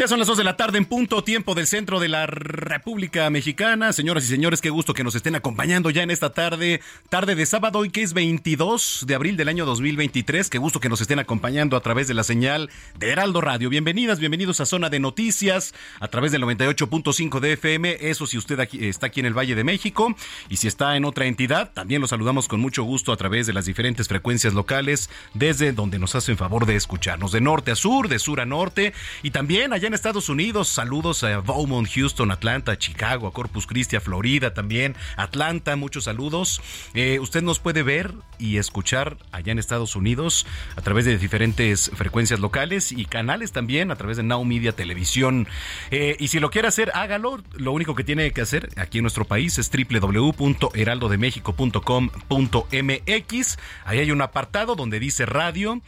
Ya son las 2 de la tarde en punto, tiempo del centro de la República Mexicana. Señoras y señores, qué gusto que nos estén acompañando ya en esta tarde, tarde de sábado, hoy que es 22 de abril del año 2023. Qué gusto que nos estén acompañando a través de la señal de Heraldo Radio. Bienvenidas, bienvenidos a Zona de Noticias a través del 98.5 de FM. Eso si usted está aquí en el Valle de México y si está en otra entidad, también lo saludamos con mucho gusto a través de las diferentes frecuencias locales desde donde nos hacen favor de escucharnos, de norte a sur, de sur a norte y también allá Estados Unidos. Saludos a Beaumont, Houston, Atlanta, Chicago, a Corpus Christi, Florida también, Atlanta, muchos saludos. Eh, usted nos puede ver y escuchar allá en Estados Unidos a través de diferentes frecuencias locales y canales también a través de Now Media Televisión. Eh, y si lo quiere hacer, hágalo. Lo único que tiene que hacer aquí en nuestro país es www.heraldodemexico.com.mx. Ahí hay un apartado donde dice radio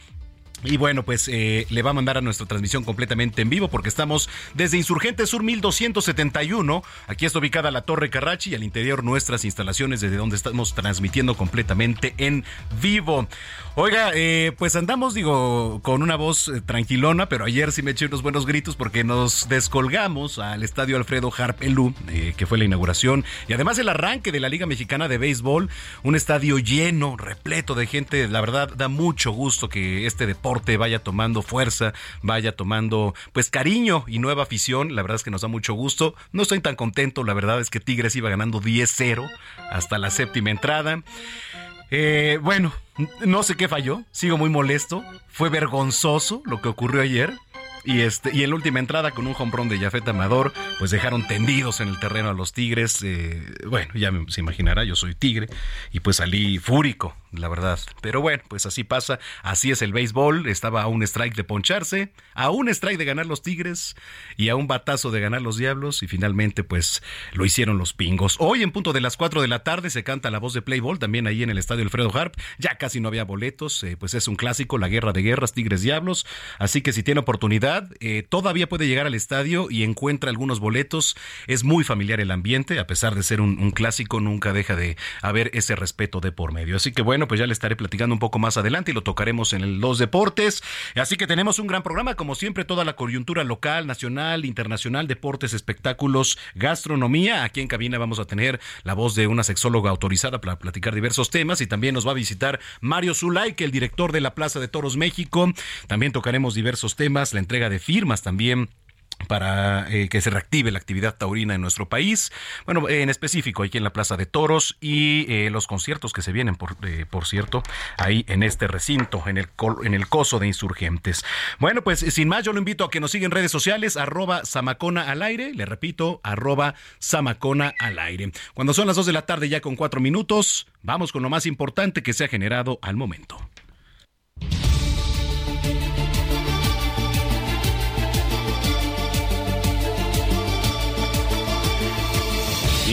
y bueno, pues eh, le va a mandar a nuestra transmisión completamente en vivo porque estamos desde Insurgente Sur 1271. Aquí está ubicada la Torre Carrachi y al interior nuestras instalaciones desde donde estamos transmitiendo completamente en vivo. Oiga, eh, pues andamos, digo, con una voz eh, tranquilona, pero ayer sí me eché unos buenos gritos porque nos descolgamos al estadio Alfredo Harpelú, eh, que fue la inauguración, y además el arranque de la Liga Mexicana de Béisbol, un estadio lleno, repleto de gente. La verdad, da mucho gusto que este deporte vaya tomando fuerza, vaya tomando, pues, cariño y nueva afición. La verdad es que nos da mucho gusto. No estoy tan contento, la verdad es que Tigres iba ganando 10-0 hasta la séptima entrada. Eh, bueno, no sé qué falló, sigo muy molesto. Fue vergonzoso lo que ocurrió ayer. Y, este, y en la última entrada, con un hombrón de Jafet Amador, pues dejaron tendidos en el terreno a los Tigres. Eh, bueno, ya se imaginará, yo soy Tigre. Y pues salí fúrico, la verdad. Pero bueno, pues así pasa. Así es el béisbol. Estaba a un strike de poncharse, a un strike de ganar los Tigres y a un batazo de ganar los Diablos. Y finalmente, pues lo hicieron los pingos. Hoy, en punto de las 4 de la tarde, se canta la voz de Playball, también ahí en el estadio Alfredo Harp. Ya casi no había boletos. Eh, pues es un clásico, la guerra de guerras, Tigres Diablos. Así que si tiene oportunidad, eh, todavía puede llegar al estadio y encuentra algunos boletos. Es muy familiar el ambiente, a pesar de ser un, un, clásico, nunca deja de haber ese respeto de por medio. Así que bueno, pues ya le estaré platicando un poco más adelante y lo tocaremos en los deportes. Así que tenemos un gran programa, como siempre, toda la coyuntura local, nacional, internacional, deportes, espectáculos, gastronomía. Aquí en cabina vamos a tener la voz de una sexóloga autorizada para platicar diversos temas y también nos va a visitar Mario Zulay, que el director de la Plaza de Toros México. También tocaremos diversos temas, la entrega de firmas también para eh, que se reactive la actividad taurina en nuestro país. Bueno, en específico aquí en la Plaza de Toros y eh, los conciertos que se vienen, por, eh, por cierto, ahí en este recinto, en el, en el coso de insurgentes. Bueno, pues sin más, yo lo invito a que nos siga en redes sociales, arroba Samacona al aire, le repito, arroba Samacona al aire. Cuando son las 2 de la tarde ya con cuatro minutos, vamos con lo más importante que se ha generado al momento.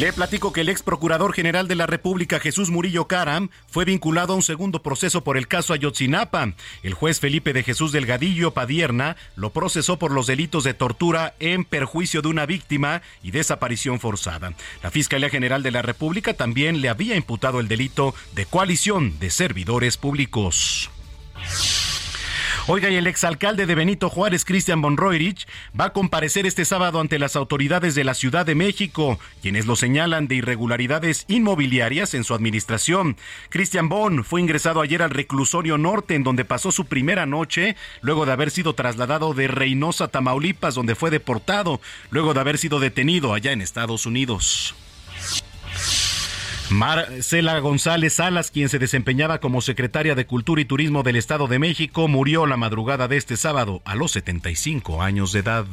Le platico que el ex procurador general de la República, Jesús Murillo Caram, fue vinculado a un segundo proceso por el caso Ayotzinapa. El juez Felipe de Jesús Delgadillo Padierna lo procesó por los delitos de tortura en perjuicio de una víctima y desaparición forzada. La Fiscalía General de la República también le había imputado el delito de coalición de servidores públicos. Oiga, y el exalcalde de Benito Juárez, Cristian Bonroirich, va a comparecer este sábado ante las autoridades de la Ciudad de México, quienes lo señalan de irregularidades inmobiliarias en su administración. Cristian Bon fue ingresado ayer al reclusorio norte, en donde pasó su primera noche, luego de haber sido trasladado de Reynosa, Tamaulipas, donde fue deportado, luego de haber sido detenido allá en Estados Unidos. Marcela González Salas, quien se desempeñaba como secretaria de Cultura y Turismo del Estado de México, murió la madrugada de este sábado a los 75 años de edad.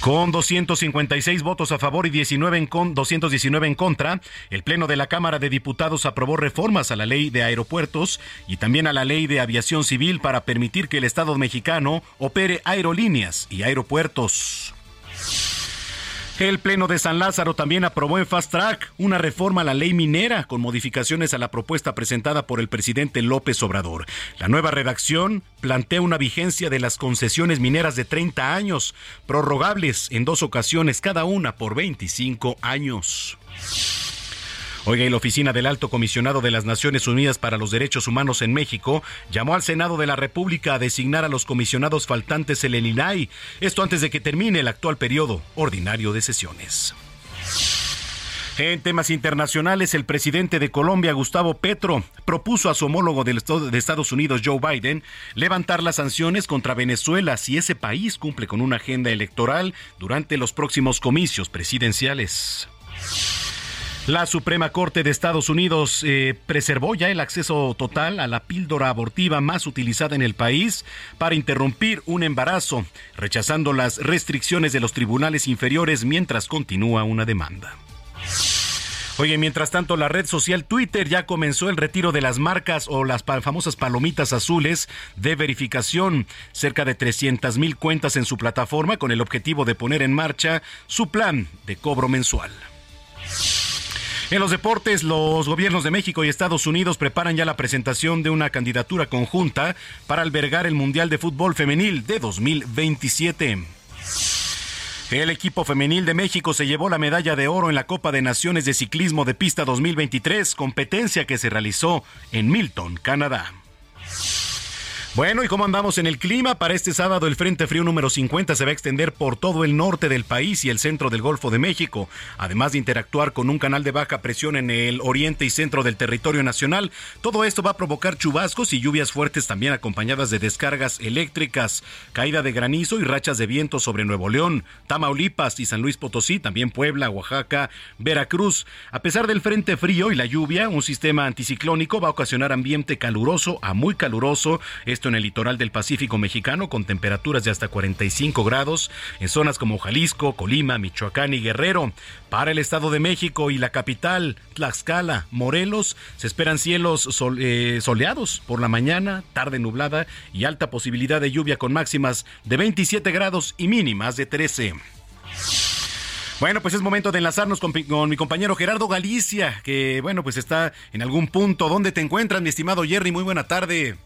Con 256 votos a favor y 19 en con, 219 en contra, el Pleno de la Cámara de Diputados aprobó reformas a la ley de aeropuertos y también a la ley de aviación civil para permitir que el Estado mexicano opere aerolíneas y aeropuertos. El Pleno de San Lázaro también aprobó en Fast Track una reforma a la ley minera con modificaciones a la propuesta presentada por el presidente López Obrador. La nueva redacción plantea una vigencia de las concesiones mineras de 30 años, prorrogables en dos ocasiones cada una por 25 años. Oiga, y la Oficina del Alto Comisionado de las Naciones Unidas para los Derechos Humanos en México llamó al Senado de la República a designar a los comisionados faltantes en el INAI, esto antes de que termine el actual periodo ordinario de sesiones. En temas internacionales, el presidente de Colombia, Gustavo Petro, propuso a su homólogo de Estados Unidos, Joe Biden, levantar las sanciones contra Venezuela si ese país cumple con una agenda electoral durante los próximos comicios presidenciales. La Suprema Corte de Estados Unidos eh, preservó ya el acceso total a la píldora abortiva más utilizada en el país para interrumpir un embarazo, rechazando las restricciones de los tribunales inferiores mientras continúa una demanda. Oye, mientras tanto, la red social Twitter ya comenzó el retiro de las marcas o las famosas palomitas azules de verificación. Cerca de 300 mil cuentas en su plataforma con el objetivo de poner en marcha su plan de cobro mensual. En los deportes, los gobiernos de México y Estados Unidos preparan ya la presentación de una candidatura conjunta para albergar el Mundial de Fútbol Femenil de 2027. El equipo femenil de México se llevó la medalla de oro en la Copa de Naciones de Ciclismo de Pista 2023, competencia que se realizó en Milton, Canadá. Bueno, ¿y cómo andamos en el clima? Para este sábado el Frente Frío número 50 se va a extender por todo el norte del país y el centro del Golfo de México, además de interactuar con un canal de baja presión en el oriente y centro del territorio nacional. Todo esto va a provocar chubascos y lluvias fuertes también acompañadas de descargas eléctricas, caída de granizo y rachas de viento sobre Nuevo León, Tamaulipas y San Luis Potosí, también Puebla, Oaxaca, Veracruz. A pesar del Frente Frío y la lluvia, un sistema anticiclónico va a ocasionar ambiente caluroso a muy caluroso en el litoral del Pacífico mexicano con temperaturas de hasta 45 grados en zonas como Jalisco, Colima, Michoacán y Guerrero. Para el Estado de México y la capital, Tlaxcala, Morelos, se esperan cielos eh, soleados por la mañana, tarde nublada y alta posibilidad de lluvia con máximas de 27 grados y mínimas de 13. Bueno, pues es momento de enlazarnos con, con, mi compañero Gerardo Galicia, que bueno, pues está en algún punto. ¿Dónde te encuentras, mi estimado Jerry? Muy buena tarde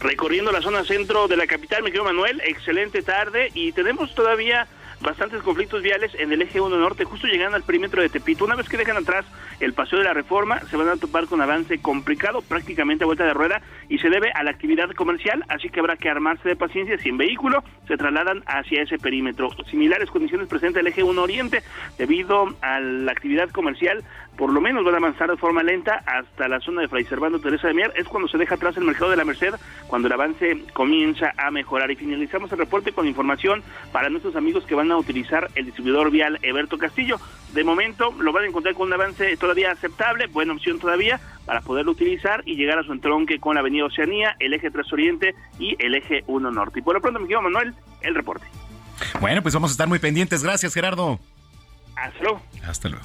recorriendo la zona centro de la capital, me quedo Manuel, excelente tarde y tenemos todavía bastantes conflictos viales en el eje 1 norte, justo llegando al perímetro de Tepito. Una vez que dejan atrás el paseo de la reforma, se van a topar con avance complicado, prácticamente a vuelta de rueda, y se debe a la actividad comercial, así que habrá que armarse de paciencia. Si en vehículo se trasladan hacia ese perímetro. Similares condiciones presenta el eje 1 oriente, debido a la actividad comercial, por lo menos van a avanzar de forma lenta hasta la zona de Fray Servando Teresa de Mier. Es cuando se deja atrás el mercado de la Merced, cuando el avance comienza a mejorar. Y finalizamos el reporte con información para nuestros amigos que van a utilizar el distribuidor vial Eberto Castillo. De momento lo van a encontrar con un avance todavía aceptable, buena opción todavía para poderlo utilizar y llegar a su entronque con la Avenida Oceanía, el eje 3 Oriente y el eje 1 Norte. Y por lo pronto, mi querido Manuel, el reporte. Bueno, pues vamos a estar muy pendientes. Gracias, Gerardo. Hasta luego. Hasta luego.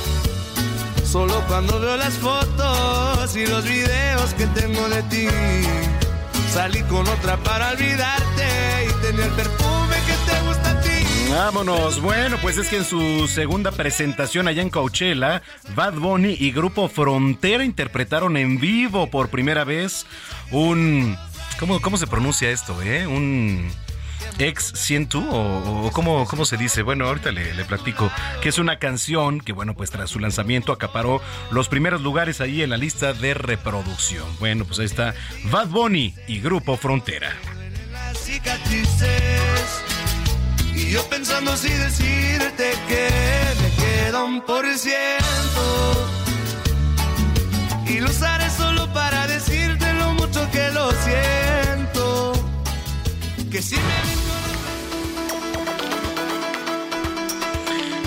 Solo cuando veo las fotos y los videos que tengo de ti. Salí con otra para olvidarte tenía el perfume que te gusta a ti. Vámonos. Bueno, pues es que en su segunda presentación allá en Coachella, Bad Bunny y Grupo Frontera interpretaron en vivo por primera vez un... ¿Cómo, cómo se pronuncia esto, eh? Un ex 102 o, o ¿cómo, cómo, se dice? Bueno, ahorita le, le, platico que es una canción que, bueno, pues tras su lanzamiento acaparó los primeros lugares ahí en la lista de reproducción. Bueno, pues ahí está Bad Bunny y Grupo Frontera. Y lo usaré solo para decirte lo mucho que lo siento.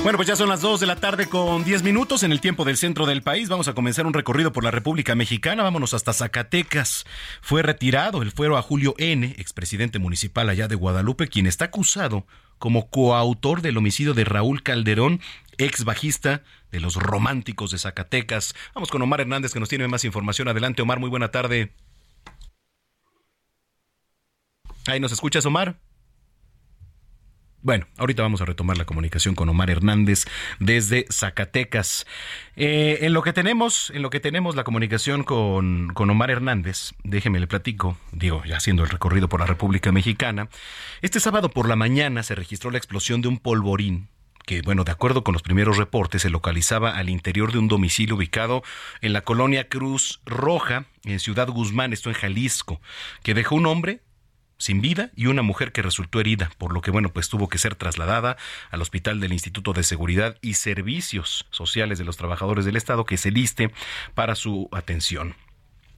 Bueno, pues ya son las 2 de la tarde con 10 minutos en el tiempo del centro del país. Vamos a comenzar un recorrido por la República Mexicana. Vámonos hasta Zacatecas. Fue retirado el fuero a Julio N., expresidente municipal allá de Guadalupe, quien está acusado como coautor del homicidio de Raúl Calderón, ex bajista de los románticos de Zacatecas. Vamos con Omar Hernández que nos tiene más información. Adelante, Omar, muy buena tarde. Ahí nos escuchas, Omar. Bueno, ahorita vamos a retomar la comunicación con Omar Hernández desde Zacatecas. Eh, en lo que tenemos, en lo que tenemos la comunicación con, con Omar Hernández, déjeme le platico, digo, ya haciendo el recorrido por la República Mexicana, este sábado por la mañana se registró la explosión de un polvorín que, bueno, de acuerdo con los primeros reportes, se localizaba al interior de un domicilio ubicado en la colonia Cruz Roja, en Ciudad Guzmán, esto en Jalisco, que dejó un hombre sin vida y una mujer que resultó herida, por lo que bueno, pues tuvo que ser trasladada al hospital del Instituto de Seguridad y Servicios Sociales de los Trabajadores del Estado que se liste para su atención.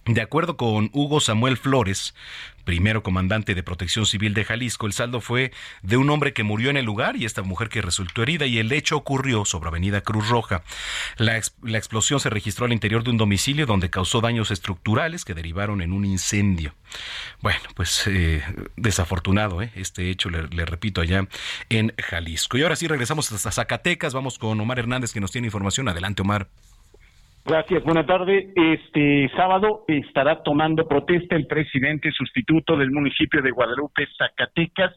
De acuerdo con Hugo Samuel Flores, primero comandante de Protección Civil de Jalisco, el saldo fue de un hombre que murió en el lugar y esta mujer que resultó herida y el hecho ocurrió sobre Avenida Cruz Roja. La, ex la explosión se registró al interior de un domicilio donde causó daños estructurales que derivaron en un incendio. Bueno, pues eh, desafortunado ¿eh? este hecho, le, le, repito, allá en Jalisco. Y ahora sí regresamos hasta Zacatecas, vamos con Omar Hernández que nos tiene información. Adelante, Omar. Gracias, buena tarde. Este sábado estará tomando protesta el presidente sustituto del municipio de Guadalupe, Zacatecas.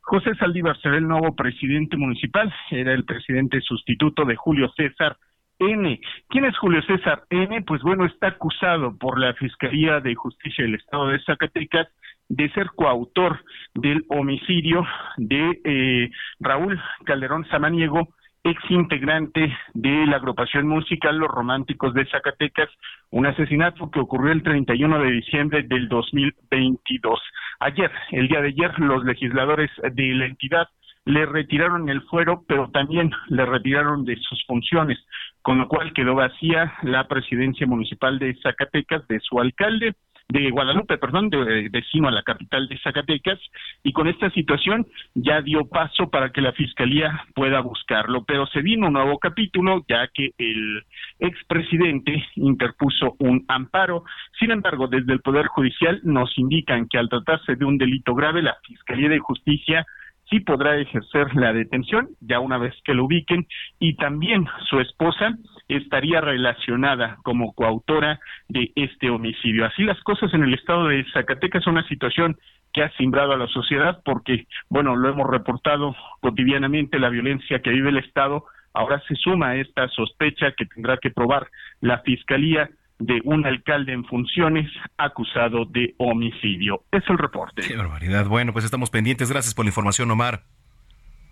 José Saldívar será el nuevo presidente municipal. Era el presidente sustituto de Julio César N. ¿Quién es Julio César N? Pues bueno, está acusado por la Fiscalía de Justicia del Estado de Zacatecas de ser coautor del homicidio de eh, Raúl Calderón Samaniego, ex integrante de la agrupación musical Los Románticos de Zacatecas, un asesinato que ocurrió el 31 de diciembre del 2022. Ayer, el día de ayer, los legisladores de la entidad le retiraron el fuero, pero también le retiraron de sus funciones, con lo cual quedó vacía la presidencia municipal de Zacatecas de su alcalde de Guadalupe, perdón, de, vecino a la capital de Zacatecas, y con esta situación ya dio paso para que la fiscalía pueda buscarlo, pero se vino un nuevo capítulo ya que el expresidente interpuso un amparo. Sin embargo, desde el Poder Judicial nos indican que al tratarse de un delito grave, la Fiscalía de Justicia sí podrá ejercer la detención ya una vez que lo ubiquen y también su esposa estaría relacionada como coautora de este homicidio. Así las cosas en el estado de Zacatecas una situación que ha simbrado a la sociedad porque, bueno, lo hemos reportado cotidianamente, la violencia que vive el Estado, ahora se suma esta sospecha que tendrá que probar la Fiscalía de un alcalde en funciones acusado de homicidio. Es el reporte. Qué barbaridad. Bueno, pues estamos pendientes. Gracias por la información, Omar.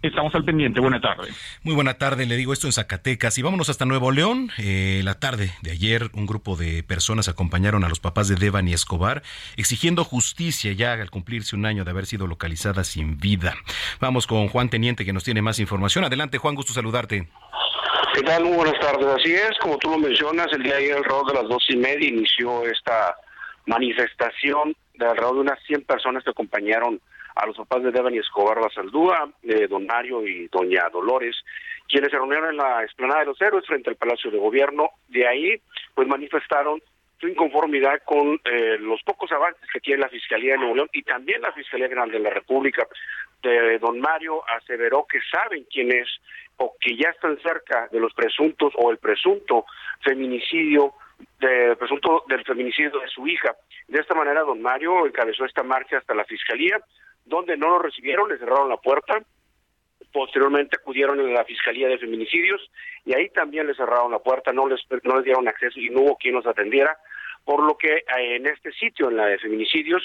Estamos al pendiente. Buena tarde. Muy buena tarde. Le digo esto en Zacatecas. Y vámonos hasta Nuevo León. Eh, la tarde de ayer, un grupo de personas acompañaron a los papás de Devan y Escobar, exigiendo justicia ya al cumplirse un año de haber sido localizada sin vida. Vamos con Juan Teniente, que nos tiene más información. Adelante, Juan. Gusto saludarte. ¿Qué tal? Muy buenas tardes. Así es, como tú lo mencionas, el día de ayer alrededor de las dos y media inició esta manifestación de alrededor de unas 100 personas que acompañaron a los papás de Devan y Escobar Basaldúa, de Don Mario y Doña Dolores, quienes se reunieron en la explanada de los héroes frente al Palacio de Gobierno. De ahí, pues manifestaron su inconformidad con eh, los pocos avances que tiene la Fiscalía de Nuevo León y también la Fiscalía General de la República. De don Mario aseveró que saben quién es o que ya están cerca de los presuntos o el presunto feminicidio de presunto del feminicidio de su hija. De esta manera, don Mario encabezó esta marcha hasta la fiscalía, donde no lo recibieron, le cerraron la puerta, posteriormente acudieron a la Fiscalía de Feminicidios y ahí también le cerraron la puerta, no les, no les dieron acceso y no hubo quien los atendiera, por lo que eh, en este sitio, en la de Feminicidios,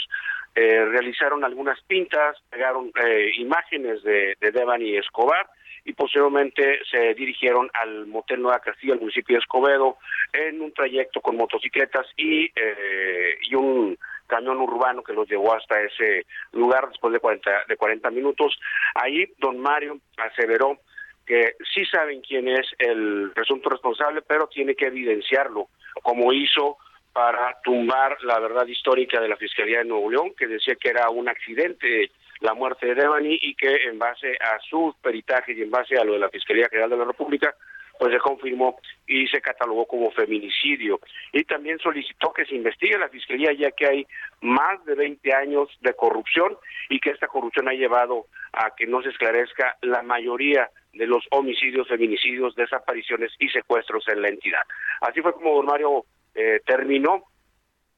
eh, realizaron algunas pintas, pegaron eh, imágenes de, de Devan y Escobar, y posteriormente se dirigieron al Motel Nueva Castilla, al municipio de Escobedo, en un trayecto con motocicletas y, eh, y un camión urbano que los llevó hasta ese lugar después de 40, de 40 minutos. Ahí don Mario aseveró que sí saben quién es el presunto responsable, pero tiene que evidenciarlo, como hizo para tumbar la verdad histórica de la Fiscalía de Nuevo León, que decía que era un accidente la muerte de Devani y que en base a su peritaje y en base a lo de la Fiscalía General de la República, pues se confirmó y se catalogó como feminicidio. Y también solicitó que se investigue la Fiscalía ya que hay más de 20 años de corrupción y que esta corrupción ha llevado a que no se esclarezca la mayoría de los homicidios, feminicidios, desapariciones y secuestros en la entidad. Así fue como don Mario eh, terminó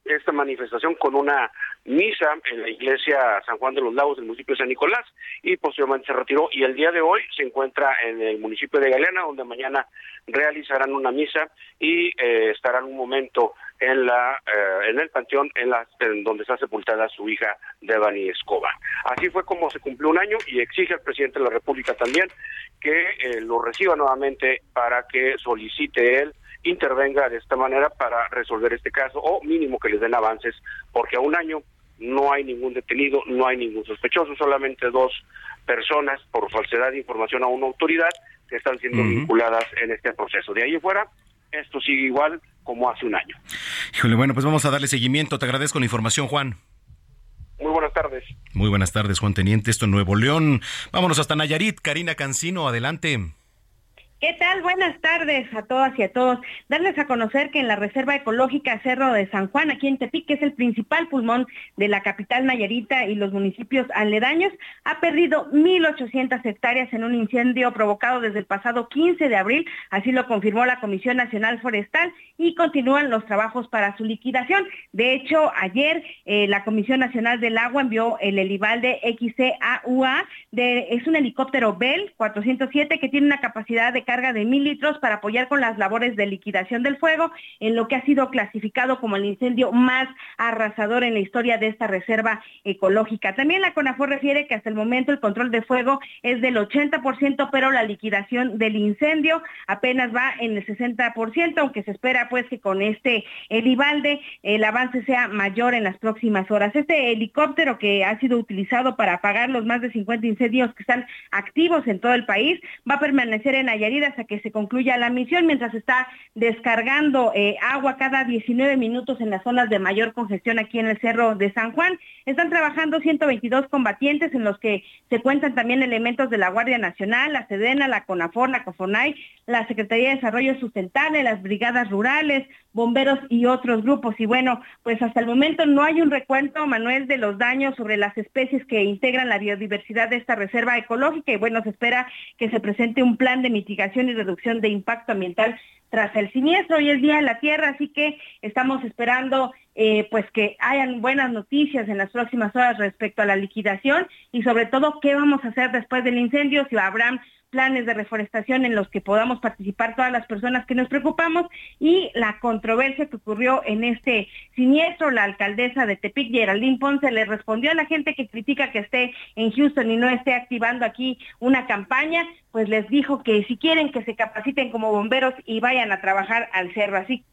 esta manifestación con una misa en la iglesia San Juan de los Lagos del municipio de San Nicolás y posteriormente se retiró y el día de hoy se encuentra en el municipio de Galeana donde mañana realizarán una misa y eh, estarán un momento en la eh, en el panteón en, la, donde está sepultada su hija Devani Escobar. Así fue como se cumplió un año y exige al presidente de la República también que eh, lo reciba nuevamente para que solicite él intervenga de esta manera para resolver este caso o mínimo que les den avances, porque a un año no hay ningún detenido, no hay ningún sospechoso, solamente dos personas por falsedad de información a una autoridad que están siendo vinculadas en este proceso. De ahí fuera, esto sigue igual como hace un año. Híjole, bueno, pues vamos a darle seguimiento. Te agradezco la información, Juan. Muy buenas tardes. Muy buenas tardes, Juan Teniente. Esto en Nuevo León. Vámonos hasta Nayarit. Karina Cancino, adelante. ¿Qué tal? Buenas tardes a todas y a todos. Darles a conocer que en la Reserva Ecológica Cerro de San Juan, aquí en Tepic, que es el principal pulmón de la capital Nayarita y los municipios aledaños, ha perdido 1.800 hectáreas en un incendio provocado desde el pasado 15 de abril. Así lo confirmó la Comisión Nacional Forestal y continúan los trabajos para su liquidación. De hecho, ayer eh, la Comisión Nacional del Agua envió el Elivalde XCAUA, de, es un helicóptero Bell 407 que tiene una capacidad de carga de mil litros para apoyar con las labores de liquidación del fuego en lo que ha sido clasificado como el incendio más arrasador en la historia de esta reserva ecológica. También la CONAFOR refiere que hasta el momento el control de fuego es del 80%, pero la liquidación del incendio apenas va en el 60%, aunque se espera pues que con este helibalde el avance sea mayor en las próximas horas. Este helicóptero que ha sido utilizado para apagar los más de 50 incendios que están activos en todo el país va a permanecer en Nayarit hasta que se concluya la misión, mientras está descargando eh, agua cada 19 minutos en las zonas de mayor congestión aquí en el Cerro de San Juan. Están trabajando 122 combatientes en los que se cuentan también elementos de la Guardia Nacional, la Sedena, la CONAFOR, la COFONAI, la Secretaría de Desarrollo Sustentable, las brigadas rurales, bomberos y otros grupos. Y bueno, pues hasta el momento no hay un recuento, Manuel, de los daños sobre las especies que integran la biodiversidad de esta reserva ecológica. Y bueno, se espera que se presente un plan de mitigación y reducción de impacto ambiental tras el siniestro. Hoy es Día de la Tierra, así que estamos esperando eh, pues que hayan buenas noticias en las próximas horas respecto a la liquidación y sobre todo qué vamos a hacer después del incendio, si habrá planes de reforestación en los que podamos participar todas las personas que nos preocupamos y la controversia que ocurrió en este siniestro, la alcaldesa de Tepic, Geraldine Ponce, le respondió a la gente que critica que esté en Houston y no esté activando aquí una campaña, pues les dijo que si quieren que se capaciten como bomberos y vayan a trabajar al cerro. Así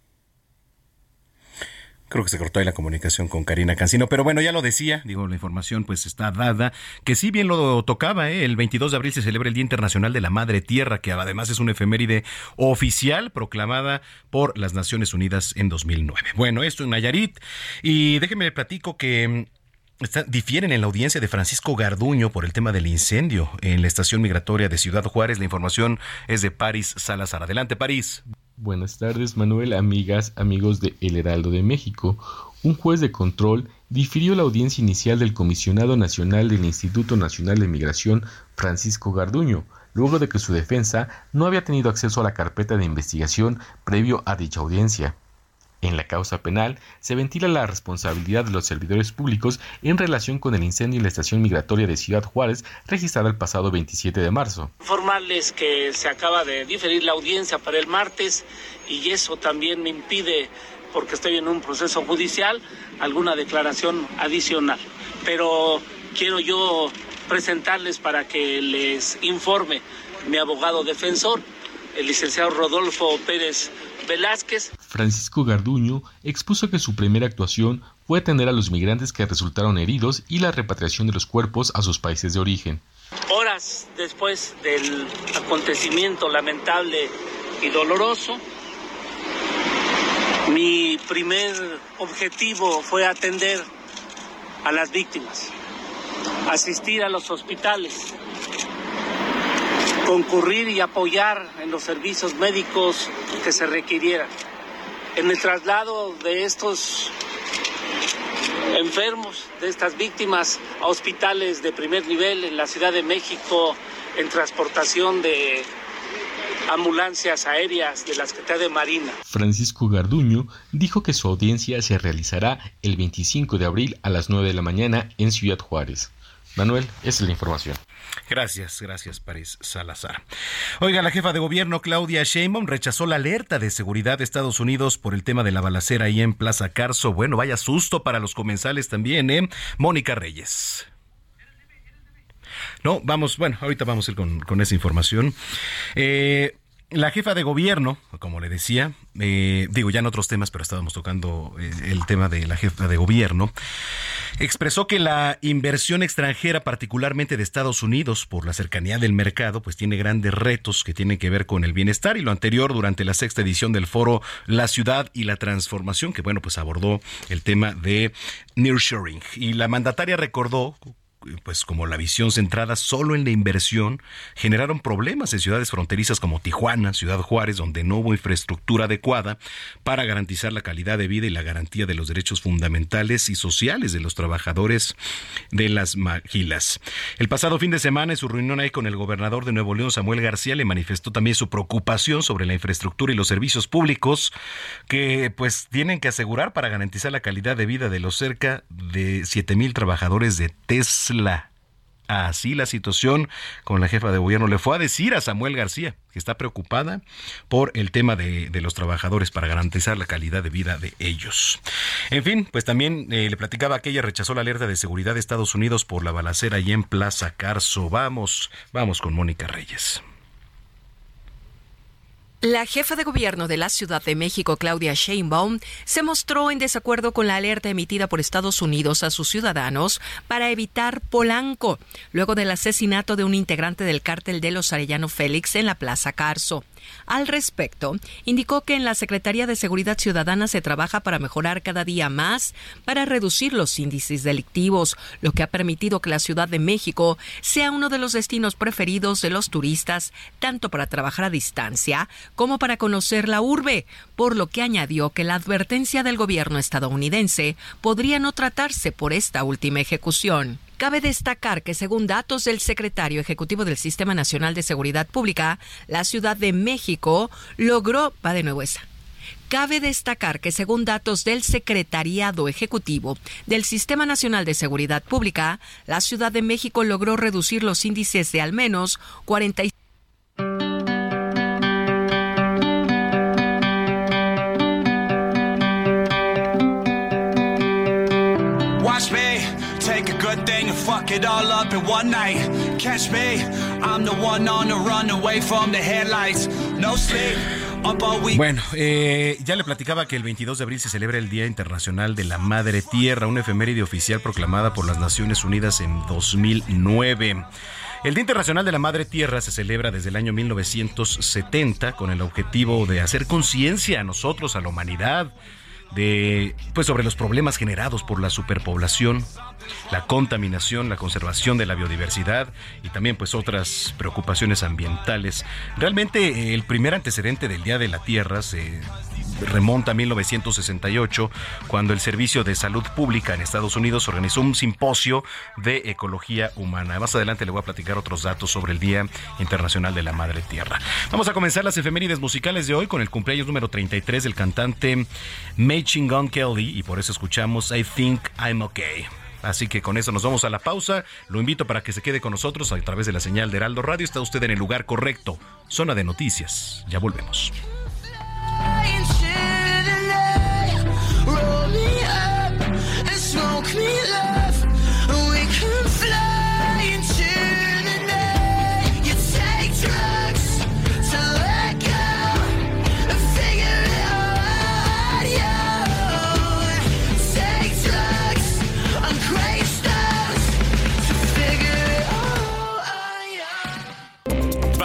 Creo que se cortó ahí la comunicación con Karina Cancino, pero bueno, ya lo decía, digo, la información pues está dada, que si bien lo tocaba, ¿eh? el 22 de abril se celebra el Día Internacional de la Madre Tierra, que además es una efeméride oficial proclamada por las Naciones Unidas en 2009. Bueno, esto en Nayarit, y déjeme platico que... Mm, difieren en la audiencia de Francisco Garduño por el tema del incendio en la estación migratoria de Ciudad Juárez. La información es de París Salazar. Adelante, París. Buenas tardes, Manuel, amigas, amigos de El Heraldo de México. Un juez de control difirió la audiencia inicial del comisionado nacional del Instituto Nacional de Migración, Francisco Garduño, luego de que su defensa no había tenido acceso a la carpeta de investigación previo a dicha audiencia. En la causa penal se ventila la responsabilidad de los servidores públicos en relación con el incendio en la estación migratoria de Ciudad Juárez registrada el pasado 27 de marzo. Informarles que se acaba de diferir la audiencia para el martes y eso también me impide, porque estoy en un proceso judicial, alguna declaración adicional. Pero quiero yo presentarles para que les informe mi abogado defensor, el licenciado Rodolfo Pérez Velázquez. Francisco Garduño expuso que su primera actuación fue atender a los migrantes que resultaron heridos y la repatriación de los cuerpos a sus países de origen. Horas después del acontecimiento lamentable y doloroso, mi primer objetivo fue atender a las víctimas, asistir a los hospitales, concurrir y apoyar en los servicios médicos que se requirieran. En el traslado de estos enfermos, de estas víctimas, a hospitales de primer nivel en la Ciudad de México, en transportación de ambulancias aéreas de la Secretaría de Marina. Francisco Garduño dijo que su audiencia se realizará el 25 de abril a las 9 de la mañana en Ciudad Juárez. Manuel, esa es la información. Gracias, gracias, París Salazar. Oiga, la jefa de gobierno Claudia Sheinbaum rechazó la alerta de seguridad de Estados Unidos por el tema de la balacera ahí en Plaza Carso. Bueno, vaya susto para los comensales también, ¿eh? Mónica Reyes. No, vamos, bueno, ahorita vamos a ir con, con esa información. Eh, la jefa de gobierno, como le decía, eh, digo ya en otros temas, pero estábamos tocando eh, el tema de la jefa de gobierno, expresó que la inversión extranjera, particularmente de Estados Unidos, por la cercanía del mercado, pues tiene grandes retos que tienen que ver con el bienestar y lo anterior durante la sexta edición del foro La ciudad y la transformación, que bueno, pues abordó el tema de nearshoring. Y la mandataria recordó pues como la visión centrada solo en la inversión, generaron problemas en ciudades fronterizas como Tijuana, Ciudad Juárez, donde no hubo infraestructura adecuada para garantizar la calidad de vida y la garantía de los derechos fundamentales y sociales de los trabajadores de las maquilas. El pasado fin de semana, en su reunión ahí con el gobernador de Nuevo León, Samuel García, le manifestó también su preocupación sobre la infraestructura y los servicios públicos que pues tienen que asegurar para garantizar la calidad de vida de los cerca de siete mil trabajadores de Tesla Así la situación con la jefa de gobierno le fue a decir a Samuel García que está preocupada por el tema de, los trabajadores para garantizar la calidad de vida de ellos. En fin, pues también eh, le platicaba que ella rechazó la alerta de seguridad de Estados Unidos por la balacera y en Plaza Carso. Vamos, vamos con Mónica Reyes. La jefa de gobierno de la Ciudad de México, Claudia Sheinbaum, se mostró en desacuerdo con la alerta emitida por Estados Unidos a sus ciudadanos para evitar Polanco, luego del asesinato de un integrante del cártel de los Arellano Félix en la Plaza Carso. Al respecto, indicó que en la Secretaría de Seguridad Ciudadana se trabaja para mejorar cada día más para reducir los índices delictivos, lo que ha permitido que la Ciudad de México sea uno de los destinos preferidos de los turistas, tanto para trabajar a distancia como para conocer la urbe, por lo que añadió que la advertencia del gobierno estadounidense podría no tratarse por esta última ejecución. Cabe destacar que según datos del secretario ejecutivo del Sistema Nacional de Seguridad Pública, la Ciudad de México logró, va de nuevo esa, Cabe destacar que según datos del Secretariado Ejecutivo del Sistema Nacional de Seguridad Pública, la Ciudad de México logró reducir los índices de al menos 45 Bueno, eh, ya le platicaba que el 22 de abril se celebra el Día Internacional de la Madre Tierra, una efeméride oficial proclamada por las Naciones Unidas en 2009. El Día Internacional de la Madre Tierra se celebra desde el año 1970 con el objetivo de hacer conciencia a nosotros, a la humanidad, de pues sobre los problemas generados por la superpoblación, la contaminación, la conservación de la biodiversidad y también pues otras preocupaciones ambientales. Realmente el primer antecedente del Día de la Tierra se remonta a 1968, cuando el Servicio de Salud Pública en Estados Unidos organizó un simposio de ecología humana. Más adelante le voy a platicar otros datos sobre el Día Internacional de la Madre Tierra. Vamos a comenzar las efemérides musicales de hoy con el cumpleaños número 33 del cantante Machin Gun Kelly y por eso escuchamos I Think I'm Okay. Así que con eso nos vamos a la pausa. Lo invito para que se quede con nosotros a través de la señal de Heraldo Radio. Está usted en el lugar correcto. Zona de noticias. Ya volvemos.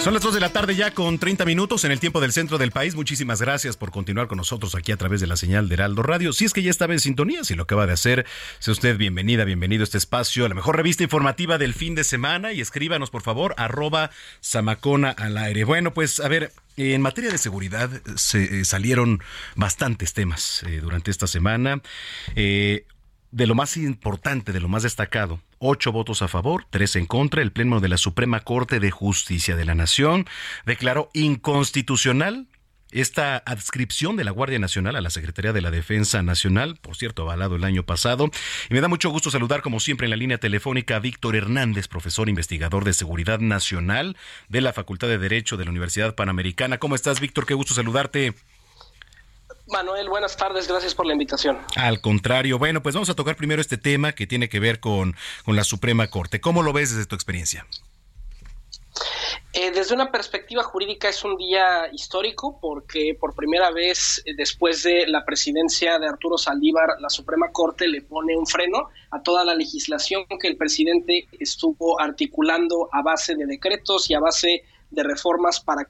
Son las 2 de la tarde ya con 30 minutos en el tiempo del centro del país. Muchísimas gracias por continuar con nosotros aquí a través de la señal de Heraldo Radio. Si es que ya estaba en sintonía, si lo acaba de hacer, sea usted bienvenida, bienvenido a este espacio, a la mejor revista informativa del fin de semana y escríbanos por favor, arroba Samacona al aire. Bueno, pues a ver, en materia de seguridad se eh, salieron bastantes temas eh, durante esta semana. Eh, de lo más importante, de lo más destacado, ocho votos a favor, tres en contra, el Pleno de la Suprema Corte de Justicia de la Nación declaró inconstitucional esta adscripción de la Guardia Nacional a la Secretaría de la Defensa Nacional, por cierto, avalado el año pasado. Y me da mucho gusto saludar, como siempre, en la línea telefónica a Víctor Hernández, profesor investigador de Seguridad Nacional de la Facultad de Derecho de la Universidad Panamericana. ¿Cómo estás, Víctor? Qué gusto saludarte. Manuel, buenas tardes, gracias por la invitación. Al contrario, bueno, pues vamos a tocar primero este tema que tiene que ver con, con la Suprema Corte. ¿Cómo lo ves desde tu experiencia? Eh, desde una perspectiva jurídica es un día histórico porque por primera vez eh, después de la presidencia de Arturo Saldívar, la Suprema Corte le pone un freno a toda la legislación que el presidente estuvo articulando a base de decretos y a base de reformas para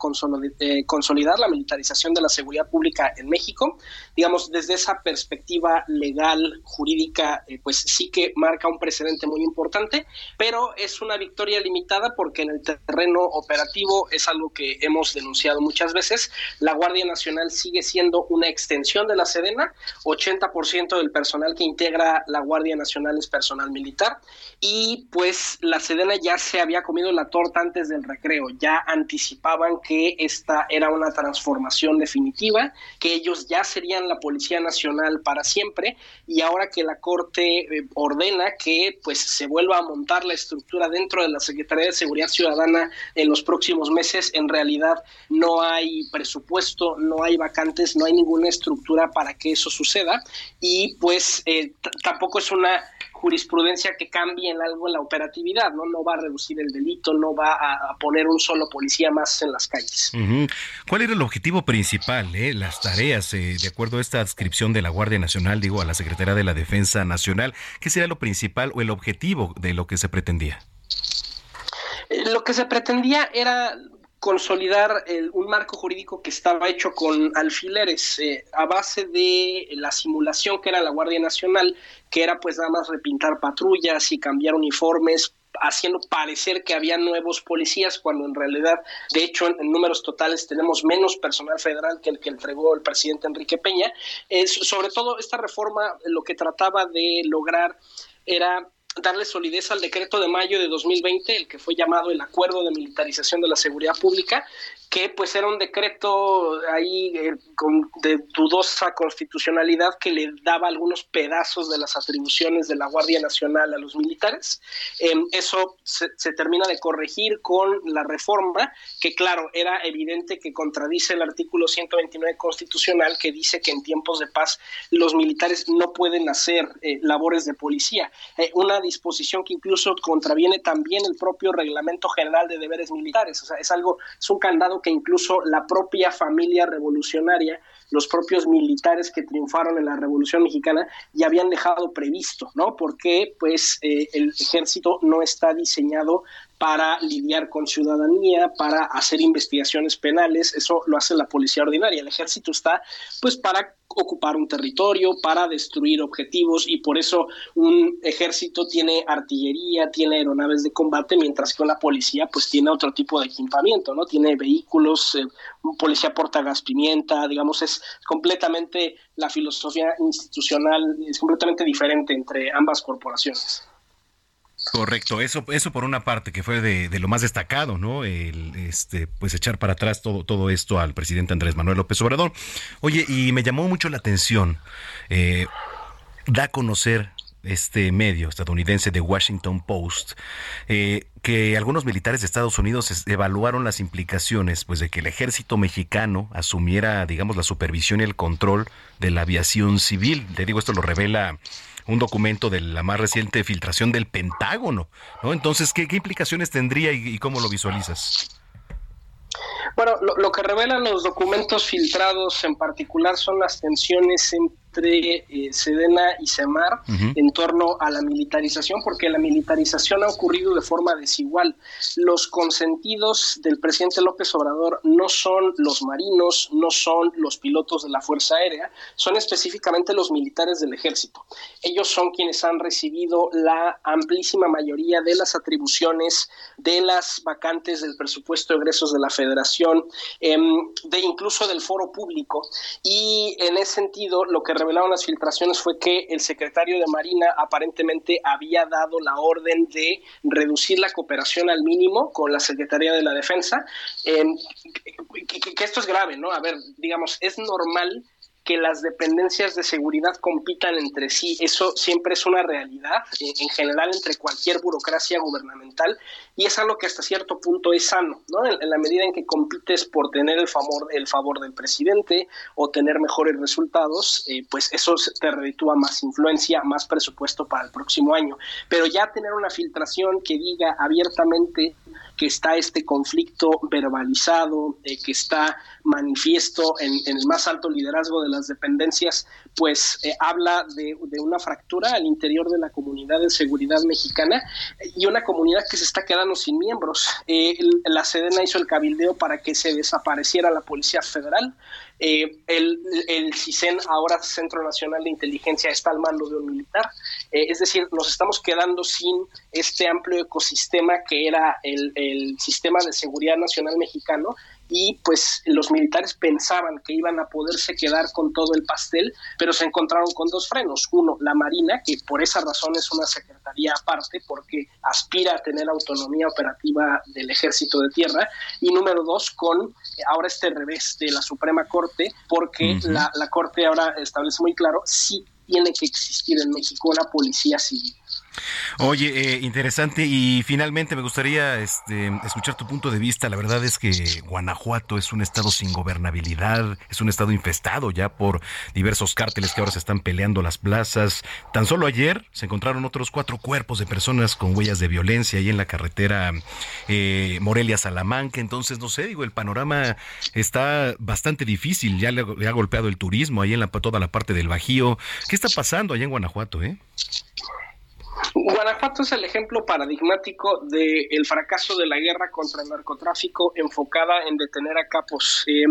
eh, consolidar la militarización de la seguridad pública en México. Digamos, desde esa perspectiva legal, jurídica, eh, pues sí que marca un precedente muy importante, pero es una victoria limitada porque en el terreno operativo es algo que hemos denunciado muchas veces. La Guardia Nacional sigue siendo una extensión de la Sedena, 80% del personal que integra la Guardia Nacional es personal militar. Y pues la Sedena ya se había comido la torta antes del recreo, ya anticipaban que esta era una transformación definitiva, que ellos ya serían la Policía Nacional para siempre y ahora que la Corte eh, ordena que pues se vuelva a montar la estructura dentro de la Secretaría de Seguridad Ciudadana en los próximos meses, en realidad no hay presupuesto, no hay vacantes, no hay ninguna estructura para que eso suceda y pues eh, tampoco es una jurisprudencia que cambie en algo la operatividad, ¿no? No va a reducir el delito, no va a, poner un solo policía más en las calles. ¿Cuál era el objetivo principal, eh? las tareas, eh, de acuerdo a esta adscripción de la Guardia Nacional, digo, a la Secretaría de la Defensa Nacional? ¿Qué sería lo principal o el objetivo de lo que se pretendía? Eh, lo que se pretendía era consolidar un marco jurídico que estaba hecho con alfileres eh, a base de la simulación que era la Guardia Nacional, que era pues nada más repintar patrullas y cambiar uniformes haciendo parecer que había nuevos policías cuando en realidad, de hecho, en, números totales tenemos menos personal federal que el que entregó el presidente Enrique Peña. sobre todo esta reforma lo que trataba de lograr era darle solidez al decreto de mayo de 2020, el que fue llamado el Acuerdo de Militarización de la Seguridad Pública, que pues era un decreto ahí eh, con, de dudosa constitucionalidad que le daba algunos pedazos de las atribuciones de la Guardia Nacional a los militares. Em, eso se, termina de corregir con la reforma, que claro, era evidente que contradice el artículo 129 constitucional que dice que en tiempos de paz los militares no pueden hacer eh, labores de policía. Eh, una disposición que incluso contraviene también el propio reglamento general de deberes militares. O sea, es algo, es un candado que incluso la propia familia revolucionaria, los propios militares que triunfaron en la Revolución Mexicana ya habían dejado previsto, ¿no? Porque pues eh, el ejército no está diseñado para lidiar con ciudadanía, para hacer investigaciones penales, eso lo hace la policía ordinaria. El ejército está pues para ocupar un territorio, para destruir objetivos y por eso un ejército tiene artillería, tiene aeronaves de combate, mientras que una policía pues tiene otro tipo de equipamiento, ¿no? Tiene vehículos, eh, policía porta gas pimienta, digamos, es completamente la filosofía institucional, es completamente diferente entre ambas corporaciones. Correcto, eso, eso por una parte que fue de, lo más destacado, ¿no? El, este, pues echar para atrás todo, todo esto al presidente Andrés Manuel López Obrador. Oye, y me llamó mucho la atención, eh, da a conocer este medio estadounidense de Washington Post, eh, que algunos militares de Estados Unidos evaluaron las implicaciones pues, de que el ejército mexicano asumiera, digamos, la supervisión y el control de la aviación civil. Le digo, esto lo revela un documento de la más reciente filtración del Pentágono, ¿no? Entonces, ¿qué, implicaciones tendría y, cómo lo visualizas? Bueno, lo, que revelan los documentos filtrados en particular son las tensiones en entre eh, Sedena y Semar en torno a la militarización, porque la militarización ha ocurrido de forma desigual. Los consentidos del presidente López Obrador no son los marinos, no son los pilotos de la Fuerza Aérea, son específicamente los militares del ejército. Ellos son quienes han recibido la amplísima mayoría de las atribuciones de las vacantes del presupuesto de egresos de la federación, em, de incluso del foro público. Y en ese sentido, lo que revelaron las filtraciones fue que el secretario de Marina aparentemente había dado la orden de reducir la cooperación al mínimo con la Secretaría de la Defensa, que, esto es grave, ¿no? A ver, digamos, es normal que las dependencias de seguridad compitan entre sí. Eso siempre es una realidad, en general, entre cualquier burocracia gubernamental, y es algo que hasta cierto punto es sano, ¿no? En, la medida en que compites por tener el favor, el favor del presidente o tener mejores resultados, eh, pues eso te reditúa más influencia, más presupuesto para el próximo año. Pero ya tener una filtración que diga abiertamente que está este conflicto verbalizado, eh, que está manifiesto en, el más alto liderazgo de las dependencias, pues eh, habla de, una fractura al interior de la comunidad de seguridad mexicana y una comunidad que se está quedando sin miembros. Eh, la Sedena hizo el cabildeo para que se desapareciera la Policía Federal. el, el CISEN, ahora Centro Nacional de Inteligencia, está al mando de un militar. es decir, nos estamos quedando sin este amplio ecosistema que era el sistema de seguridad nacional mexicano y pues los militares pensaban que iban a poderse quedar con todo el pastel, pero se encontraron con dos frenos. Uno, la Marina, que por esa razón es una secretaría aparte porque aspira a tener autonomía operativa del ejército de tierra. Y número dos, con ahora este revés de la Suprema Corte, porque la, la Corte ahora establece muy claro si tiene que existir en México una policía civil. Oye, eh, interesante y finalmente me gustaría este, escuchar tu punto de vista. La verdad es que Guanajuato es un estado sin gobernabilidad, es un estado infestado ya por diversos cárteles que ahora se están peleando las plazas. Tan solo ayer se encontraron otros cuatro cuerpos de personas con huellas de violencia ahí en la carretera eh, Morelia-Salamanca. Entonces, no sé, digo, el panorama está bastante difícil. Ya le, ha golpeado el turismo ahí en la, toda la parte del Bajío. ¿Qué está pasando allá en Guanajuato, eh? Guanajuato es el ejemplo paradigmático del fracaso de la guerra contra el narcotráfico enfocada en detener a capos. Eh,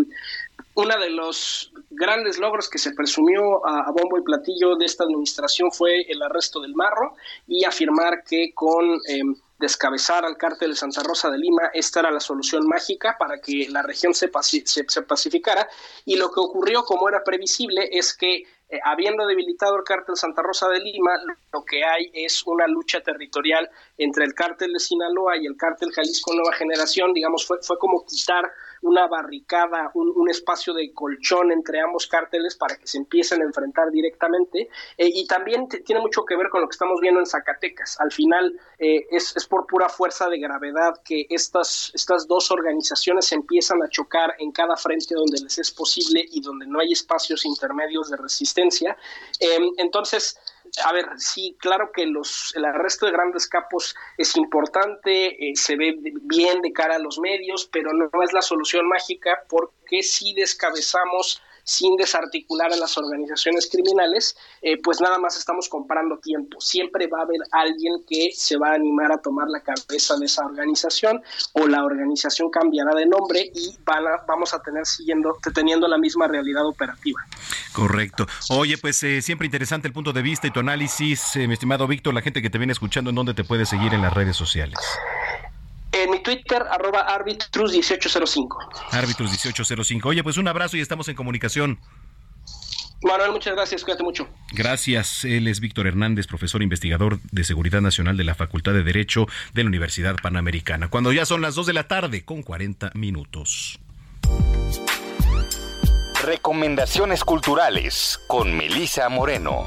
uno de los grandes logros que se presumió a, bombo y platillo de esta administración fue el arresto del marro y afirmar que con eh, descabezar al cártel de Santa Rosa de Lima, esta era la solución mágica para que la región se, se pacificara. Y lo que ocurrió, como era previsible, es que eh, habiendo debilitado el cártel Santa Rosa de Lima, lo que hay es una lucha territorial entre el cártel de Sinaloa y el cártel Jalisco Nueva Generación, digamos, fue, fue como quitar una barricada, un, espacio de colchón entre ambos cárteles para que se empiecen a enfrentar directamente. Eh, y también tiene mucho que ver con lo que estamos viendo en Zacatecas. Al final eh, es, es, por pura fuerza de gravedad que estas, estas dos organizaciones empiezan a chocar en cada frente donde les es posible y donde no hay espacios intermedios de resistencia. Em, entonces, a ver, sí, claro que los, el arresto de grandes capos es importante, eh, se ve bien de cara a los medios, pero no es la solución mágica porque si descabezamos sin desarticular a las organizaciones criminales, eh, pues nada más estamos comprando tiempo. Siempre va a haber alguien que se va a animar a tomar la cabeza de esa organización o la organización cambiará de nombre y van a, vamos a tener siguiendo, teniendo la misma realidad operativa. Correcto. Oye, pues eh, siempre interesante el punto de vista y tu análisis, eh, mi estimado Víctor, la gente que te viene escuchando, ¿en dónde te puede seguir en las redes sociales? En mi Twitter, arroba arbitrus1805. Arbitrus1805. Oye, pues un abrazo y estamos en comunicación. Manuel, muchas gracias, cuídate mucho. Gracias. Él es Víctor Hernández, profesor investigador de Seguridad Nacional de la Facultad de Derecho de la Universidad Panamericana. Cuando ya son las 2 de la tarde, con 40 minutos. Recomendaciones culturales con Melisa Moreno.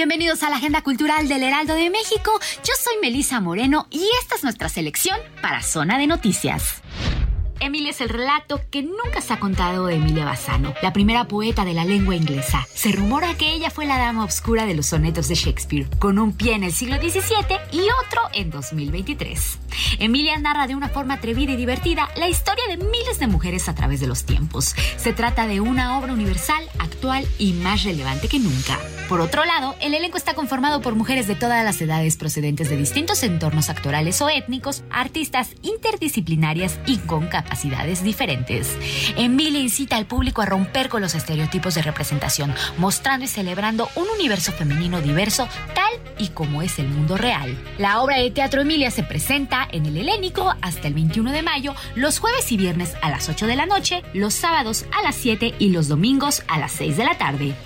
Bienvenidos a la Agenda Cultural del Heraldo de México. Yo soy Melisa Moreno y esta es nuestra selección para Zona de Noticias. Emilia es el relato que nunca se ha contado de Emilia Bassano, la primera poeta de la lengua inglesa. Se rumora que ella fue la dama obscura de los sonetos de Shakespeare, con un pie en el siglo XVII y otro en 2023. Emilia narra de una forma atrevida y divertida la historia de miles de mujeres a través de los tiempos. Se trata de una obra universal, actual y más relevante que nunca. Por otro lado, el elenco está conformado por mujeres de todas las edades procedentes de distintos entornos actorales o étnicos, artistas interdisciplinarias y con capacidades diferentes. Emilia incita al público a romper con los estereotipos de representación, mostrando y celebrando un universo femenino diverso tal y como es el mundo real. La obra de teatro Emilia se presenta en el Helénico hasta el 21 de mayo, los jueves y viernes a las 8 de la noche, los sábados a las 7 y los domingos a las 6 de la tarde.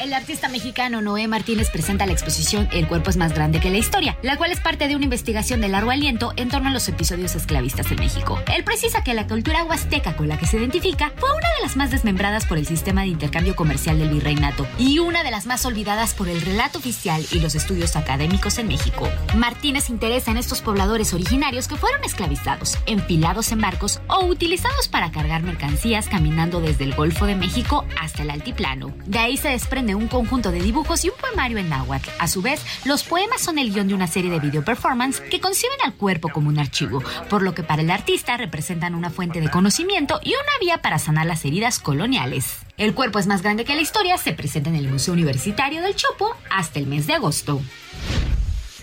El artista mexicano Noé Martínez presenta la exposición El cuerpo es más grande que la historia, la cual es parte de una investigación de largo aliento en torno a los episodios esclavistas en México. Él precisa que la cultura huasteca con la que se identifica fue una de las más desmembradas por el sistema de intercambio comercial del virreinato y una de las más olvidadas por el relato oficial y los estudios académicos en México. Martínez interesa en estos pobladores originarios que fueron esclavizados, enfilados en barcos o utilizados para cargar mercancías caminando desde el Golfo de México hasta el altiplano. De ahí se desprende un conjunto de dibujos y un poemario en náhuatl. A su vez, los poemas son el guion de una serie de video performance que conciben al cuerpo como un archivo, por lo que para el artista representan una fuente de conocimiento y una vía para sanar las heridas coloniales. El cuerpo es más grande que la historia, se presenta en el Museo Universitario del Chopo hasta el mes de agosto.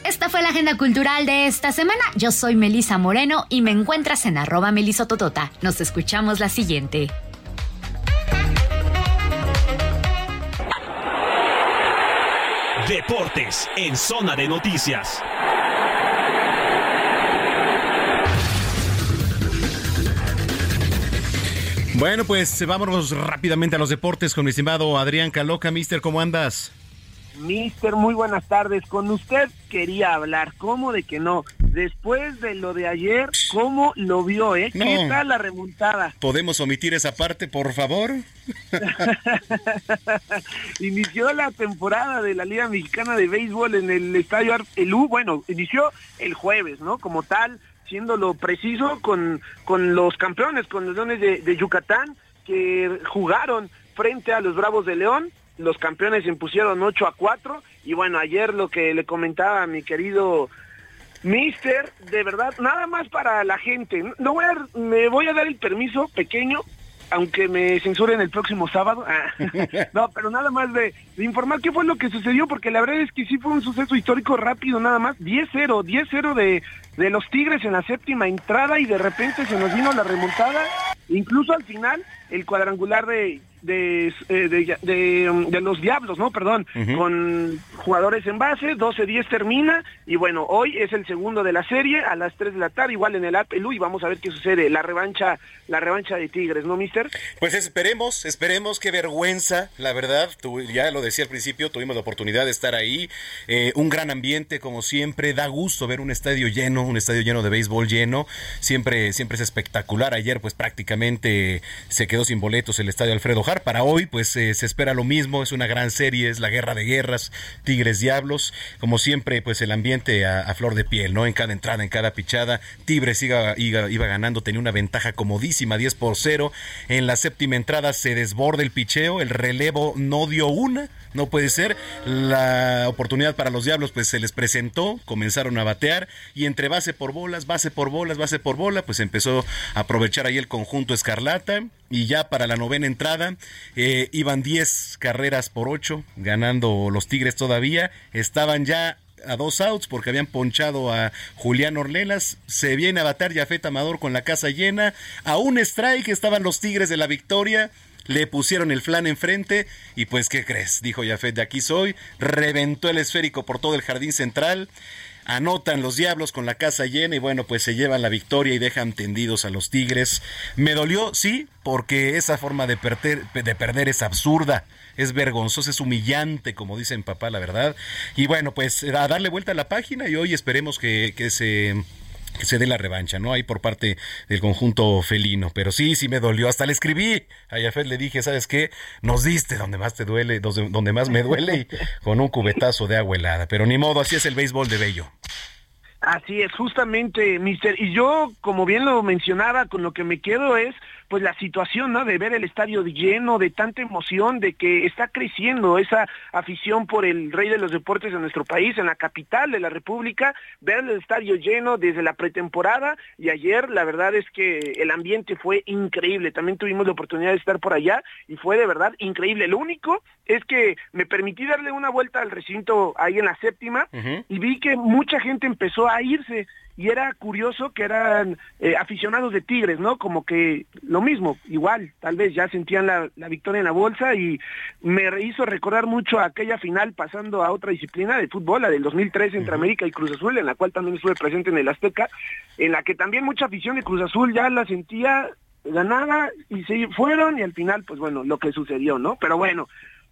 Esta fue la agenda cultural de esta semana. Yo soy Melisa Moreno y me encuentras en arroba melisototota. Nos escuchamos la siguiente. Deportes en Zona de Noticias. Bueno, pues vámonos rápidamente a los deportes con mi estimado Adrián Caloca. Mister, ¿cómo andas? Mister, muy buenas tardes. Con usted quería hablar, ¿cómo de que no? Después de lo de ayer, ¿cómo lo vio, eh? ¿Qué tal la remontada? ¿Podemos omitir esa parte, por favor? inició la temporada de la Liga Mexicana de Béisbol en el Estadio Artelú. Bueno, inició el jueves, ¿no? Como tal, siendo lo preciso con, con los campeones, con los Leones de, de Yucatán, que jugaron frente a los Bravos de León los campeones se impusieron 8 a 4 y bueno, ayer lo que le comentaba a mi querido Mister, de verdad, nada más para la gente. No voy a, me voy a dar el permiso pequeño, aunque me censuren el próximo sábado. Ah, no, pero nada más de, informar qué fue lo que sucedió, porque la verdad es que sí fue un suceso histórico rápido, nada más. 10-0, 10-0 de, de los Tigres en la séptima entrada y de repente se nos vino la remontada. Incluso al final, el cuadrangular de de, eh, de, los Diablos, ¿no? Perdón, con jugadores en base, 12-10 termina y bueno, hoy es el segundo de la serie a las 3 de la tarde, igual en el Apelú y vamos a ver qué sucede, la revancha, la revancha de Tigres, ¿no, mister? Pues esperemos, esperemos, qué vergüenza, la verdad, tú, ya lo decía al principio, tuvimos la oportunidad de estar ahí, eh, un gran ambiente como siempre, da gusto ver un estadio lleno, un estadio lleno de béisbol lleno, siempre, siempre es espectacular, ayer pues prácticamente se quedó sin boletos el estadio Alfredo Para hoy pues eh, se espera lo mismo, es una gran serie, es la guerra de guerras, Tigres Diablos, como siempre pues el ambiente a, flor de piel, ¿no? En cada entrada, en cada pichada, Tigres iba, iba, ganando, tenía una ventaja comodísima, 10 por 0, en la séptima entrada se desborda el picheo, el relevo no dio una, no puede ser, la oportunidad para los Diablos pues se les presentó, comenzaron a batear y entre base por bolas, base por bolas, base por bola, pues empezó a aprovechar ahí el conjunto Escarlata y ya para la novena entrada eh, iban 10 carreras por 8 ganando los Tigres todavía, estaban ya a dos outs porque habían ponchado a Julián Orlelas. Se viene a bater Jafet Amador con la casa llena. A un strike estaban los Tigres de la victoria. Le pusieron el flan enfrente y pues, ¿qué crees? Dijo Jafet, de aquí soy. Reventó el esférico por todo el jardín central anotan los Diablos con la casa llena y bueno, pues se llevan la victoria y dejan tendidos a los Tigres. Me dolió, sí, porque esa forma de perder, de perder es absurda, es vergonzosa, es humillante, como dicen papá, la verdad. Y bueno, pues a darle vuelta a la página y hoy esperemos que, que se que se dé la revancha, ¿no? Ahí por parte del conjunto felino. Pero sí, sí me dolió. Hasta le escribí a Jafet, le dije, ¿sabes qué? Nos diste donde más te duele, donde más me duele, y con un cubetazo de agua helada. Pero ni modo, así es el béisbol de Bello. Así es, justamente, mister. Y yo, como bien lo mencionaba, con lo que me quedo es pues la situación, ¿no? De ver el estadio lleno, de tanta emoción, de que está creciendo esa afición por el rey de los deportes de nuestro país, en la capital de la República, ver el estadio lleno desde la pretemporada y ayer la verdad es que el ambiente fue increíble. También tuvimos la oportunidad de estar por allá y fue de verdad increíble. Lo único es que me permití darle una vuelta al recinto ahí en la séptima y vi que mucha gente empezó a irse y era curioso que eran eh, aficionados de Tigres, ¿no? Como que lo mismo, igual, tal vez ya sentían la, victoria en la bolsa y me hizo recordar mucho aquella final pasando a otra disciplina de fútbol, la del 2003 entre América y Cruz Azul, en la cual también estuve presente en el Azteca, en la que también mucha afición de Cruz Azul ya la sentía ganada y se fueron y al final, pues bueno, lo que sucedió, ¿no? Pero bueno,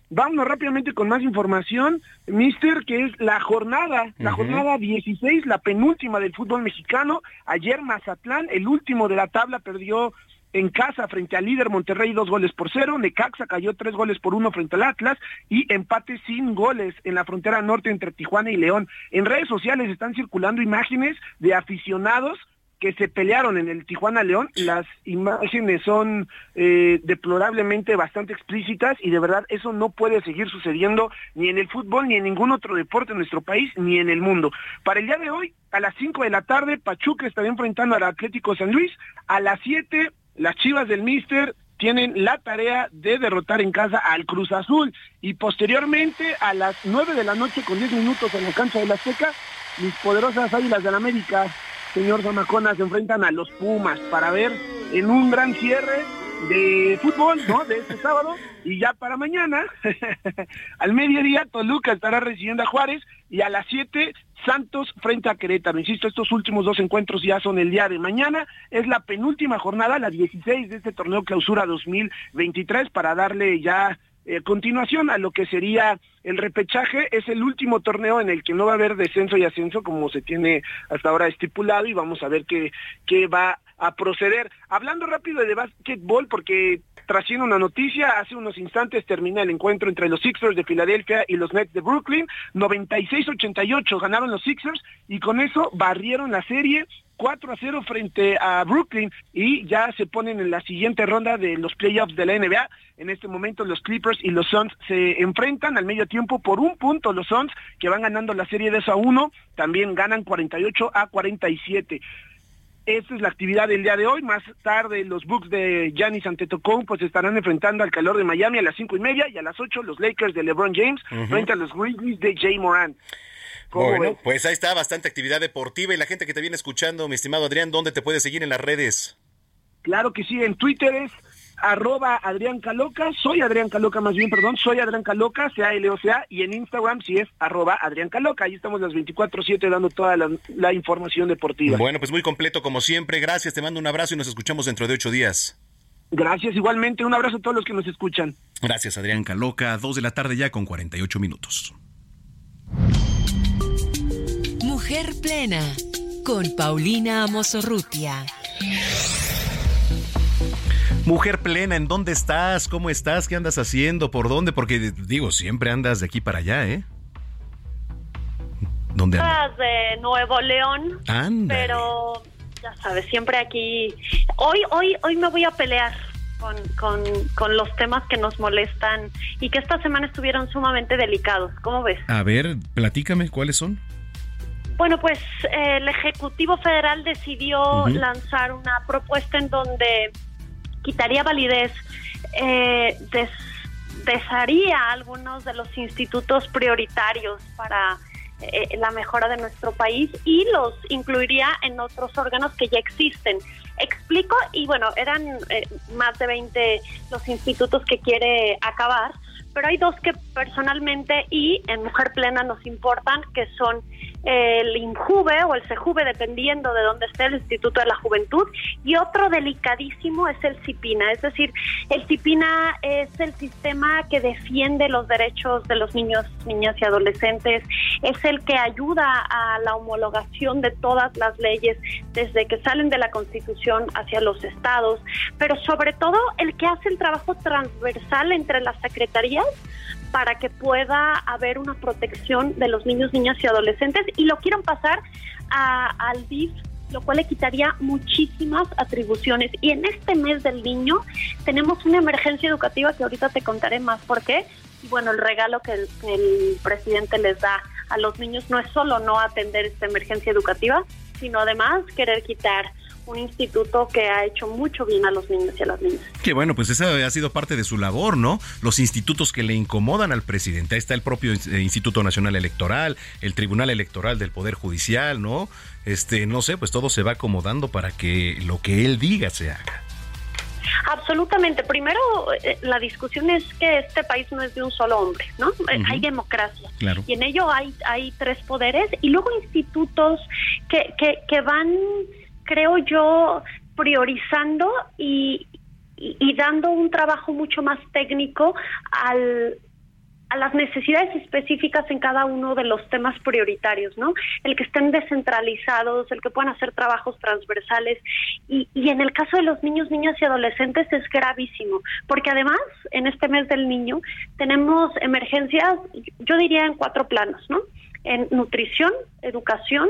Vámonos rápidamente con más información, Mister, que es la jornada, la jornada 16, la penúltima del fútbol mexicano. Ayer Mazatlán, el último de la tabla, perdió en casa frente al líder Monterrey dos goles por cero, Necaxa cayó tres goles por uno frente al Atlas y empate sin goles en la frontera norte entre Tijuana y León. En redes sociales están circulando imágenes de aficionados que se pelearon en el Tijuana León. Las imágenes son eh, deplorablemente bastante explícitas y de verdad eso no puede seguir sucediendo ni en el fútbol, ni en ningún otro deporte en nuestro país, ni en el mundo. Para el día de hoy, a las 5 de la tarde, Pachuca está enfrentando al Atlético San Luis. A las 7, las Chivas del Mister tienen la tarea de derrotar en casa al Cruz Azul y posteriormente a las 9 de la noche con 10 minutos en la cancha de la Seca, mis poderosas Águilas del América señor Zamacona, se enfrentan a los Pumas para ver en un gran cierre de fútbol, ¿no? De este sábado. Y ya para mañana, al mediodía, Toluca estará recibiendo a Juárez y a las 7, Santos frente a Querétaro. Insisto, estos últimos dos encuentros ya son el día de mañana. Es la penúltima jornada, la 16 de este torneo clausura 2023, para darle ya eh, continuación a lo que sería el repechaje, es el último torneo en el que no va a haber descenso y ascenso como se tiene hasta ahora estipulado y vamos a ver qué, qué va a proceder. Hablando rápido de básquetbol, porque trasciende una noticia, hace unos instantes termina el encuentro entre los Sixers de Filadelfia y los Nets de Brooklyn, 96-88 ganaron los Sixers y con eso barrieron la serie 4 a 0 frente a Brooklyn y ya se ponen en la siguiente ronda de los playoffs de la NBA. En este momento los Clippers y los Suns se enfrentan al medio tiempo por un punto los Suns que van ganando la serie de 2 a 1, también ganan 48 a 47. Esta es la actividad del día de hoy. Más tarde los Bucks de Giannis Antetokounmpo pues estarán enfrentando al calor de Miami a las cinco y media y a las 8 los Lakers de LeBron James frente a los Grizzlies de Jay Moran. Bueno, pues ahí está bastante actividad deportiva y la gente que te viene escuchando, mi estimado Adrián, ¿dónde te puede seguir en las redes? Claro que sí, en Twitter es arroba Adrián Caloca, soy Adrián Caloca más bien, perdón, soy Adrián Caloca, sea L O C A, y en Instagram sí es arroba Adrián Caloca, ahí estamos las 24-7 dando toda la, la información deportiva. Bueno, pues muy completo como siempre, gracias, te mando un abrazo y nos escuchamos dentro de ocho días. Gracias, igualmente, un abrazo a todos los que nos escuchan. Gracias, Adrián Caloca, dos de la tarde ya con 48 minutos. Mujer Plena, con Paulina Amosorrutia. Mujer plena, ¿en dónde estás? ¿Cómo estás? ¿Qué andas haciendo? ¿Por dónde? Porque digo, siempre andas de aquí para allá, ¿eh? ¿Dónde andas? de Nuevo León. Ándale. Pero ya sabes, siempre aquí. Hoy, hoy, hoy me voy a pelear con, con, con los temas que nos molestan y que esta semana estuvieron sumamente delicados. ¿Cómo ves? A ver, platícame, ¿cuáles son? Bueno, pues eh, el Ejecutivo Federal decidió lanzar una propuesta en donde quitaría validez, eh, des- desharía algunos de los institutos prioritarios para eh, la mejora de nuestro país y los incluiría en otros órganos que ya existen. Explico, y bueno, eran eh, más de 20 los institutos que quiere acabar, pero hay dos que personalmente y en Mujer Plena nos importan, que son el INJUVE o el SEJUVE, dependiendo de dónde esté el Instituto de la Juventud, y otro delicadísimo es el CIPINA, es decir, el CIPINA es el sistema que defiende los derechos de los niños, niñas y adolescentes, es el que ayuda a la homologación de todas las leyes desde que salen de la Constitución hacia los estados, pero sobre todo el que hace el trabajo transversal entre las secretarías para que pueda haber una protección de los niños, niñas y adolescentes y lo quieren pasar a- al DIF, lo cual le quitaría muchísimas atribuciones. Y en este mes del niño tenemos una emergencia educativa que ahorita te contaré más por qué. Y bueno, el regalo que el, que el presidente les da a los niños no es solo no atender esta emergencia educativa, sino además querer quitar un instituto que ha hecho mucho bien a los niños y a las niñas. Que bueno, pues esa ha sido parte de su labor, ¿no? Los institutos que le incomodan al presidente. Ahí está el propio eh, Instituto Nacional Electoral, el Tribunal Electoral del Poder Judicial, ¿no? Este, no sé, pues todo se va acomodando para que lo que él diga se haga. Absolutamente. Primero, eh, la discusión es que este país no es de un solo hombre, ¿no? Eh. Hay democracia. Claro. Y en ello hay, hay tres poderes y luego institutos que, que, que van, creo yo, priorizando y, y, dando un trabajo mucho más técnico al a las necesidades específicas en cada uno de los temas prioritarios, ¿no? El que estén descentralizados, el que puedan hacer trabajos transversales y, y en el caso de los niños, niñas y adolescentes es gravísimo, porque además en este mes del niño tenemos emergencias, yo diría en cuatro planos, ¿no? En nutrición, educación,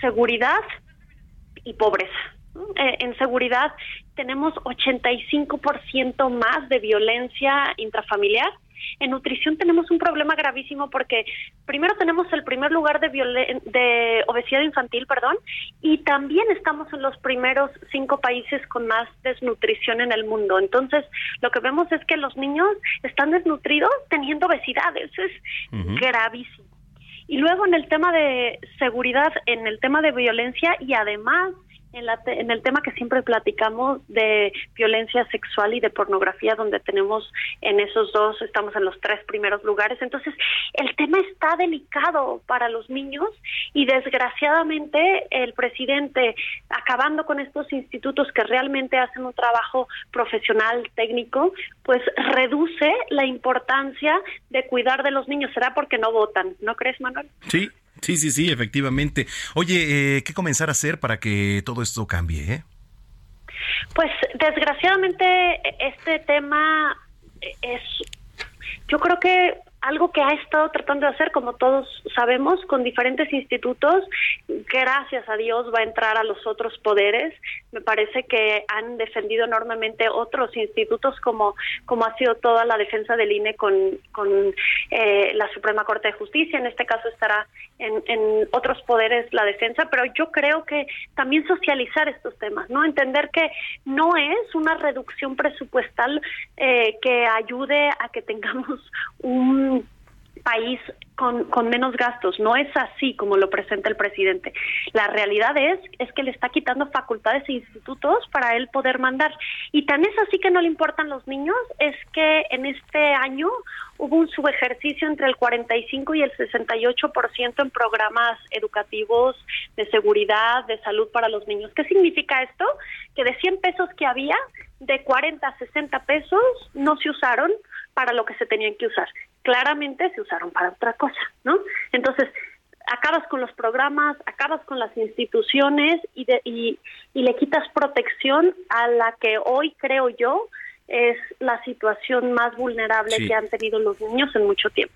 seguridad y pobreza. Eh, en seguridad tenemos 85% más de violencia intrafamiliar. En nutrición tenemos un problema gravísimo porque primero tenemos el primer lugar de, de obesidad infantil, perdón, y también estamos en los primeros cinco países con más desnutrición en el mundo. Entonces, lo que vemos es que los niños están desnutridos teniendo obesidad. Eso es gravísimo. Y luego en el tema de seguridad, en el tema de violencia y además en, la te- en el tema que siempre platicamos de violencia sexual y de pornografía, donde tenemos en esos dos, estamos en los tres primeros lugares. Entonces, el tema está delicado para los niños y desgraciadamente el presidente, acabando con estos institutos que realmente hacen un trabajo profesional, técnico, pues reduce la importancia de cuidar de los niños. ¿Será porque no votan? ¿No crees, Manuel? Sí, sí, sí, sí, efectivamente. Oye, eh, ¿qué comenzar a hacer para que todo esto cambie, eh? Pues desgraciadamente este tema es, yo creo que algo que ha estado tratando de hacer, como todos sabemos, con diferentes institutos, gracias a Dios va a entrar a los otros poderes. Me parece que han defendido enormemente otros institutos, como, como ha sido toda la defensa del INE con, con eh, la Suprema Corte de Justicia. En este caso estará en, en otros poderes la defensa, pero yo creo que también socializar estos temas, ¿no? Entender que no es una reducción presupuestal eh, que ayude a que tengamos un país con, con, menos gastos. No es así como lo presenta el presidente. La realidad es, es que le está quitando facultades e institutos para él poder mandar. Y tan es así que no le importan los niños, es que en este año hubo un subejercicio entre el 45 y el 68% en programas educativos de seguridad, de salud para los niños. ¿Qué significa esto? Que de 100 pesos que había, de 40 a 60 pesos no se usaron para lo que se tenían que usar. Claramente se usaron para otra cosa, ¿no? Entonces, acabas con los programas, acabas con las instituciones y, y, y le quitas protección a la que hoy creo yo es la situación más vulnerable que han tenido los niños en mucho tiempo.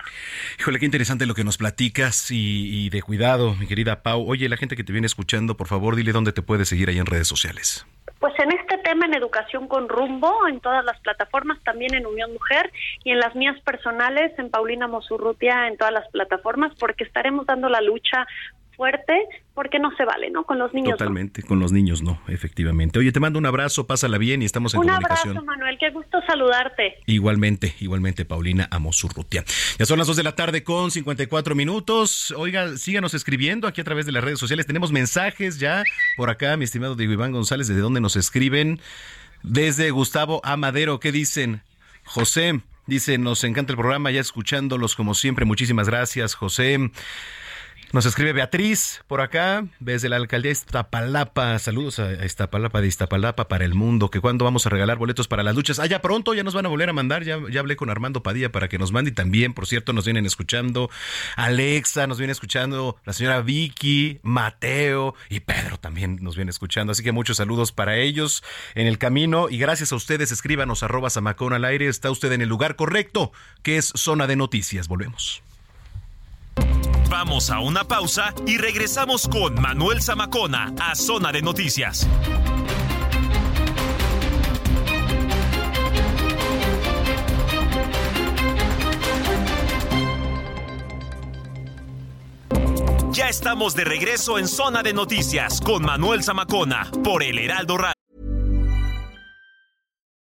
Híjole, qué interesante lo que nos platicas y, y, de cuidado, mi querida Pau. Oye, la gente que te viene escuchando, por favor, dile dónde te puedes seguir ahí en redes sociales. Pues en tema, en educación con rumbo, en todas las plataformas, también en Unión Mujer y en las mías personales, en Paulina Mosurrutia, en todas las plataformas, porque estaremos dando la lucha fuerte porque no se vale, ¿no? Con los niños. Totalmente, con los niños no, efectivamente. Oye, te mando un abrazo, pásala bien y estamos en comunicación. Un abrazo, Manuel, qué gusto saludarte. Igualmente, igualmente, Paulina Amosurrutia. Ya son las 2 de la tarde con 54 minutos. Oiga, síganos escribiendo aquí a través de las redes sociales. Tenemos mensajes ya por acá, mi estimado Diego Iván González, ¿desde dónde nos escriben? Desde Gustavo Amadero, ¿qué dicen? José, dice, nos encanta el programa, ya escuchándolos como siempre. Muchísimas gracias, José. Nos escribe Beatriz por acá, desde la alcaldía de Iztapalapa. Saludos a Iztapalapa de Iztapalapa para el mundo. Que cuando vamos a regalar boletos para las luchas. Ah, pronto, ya nos van a volver a mandar. Ya, ya hablé con Armando Padilla para que nos mande. Y también, por cierto, nos vienen escuchando Alexa, nos viene escuchando la señora Vicky, Mateo y Pedro también nos viene escuchando. Así que muchos saludos para ellos en el camino. Y gracias a ustedes, escríbanos arroba Samacón al aire. Está usted en el lugar correcto, que es Zona de Noticias. Volvemos. Vamos a una pausa y regresamos con Manuel Zamacona a Zona de Noticias. Ya estamos de regreso en Zona de Noticias con Manuel Zamacona por El Heraldo Radio.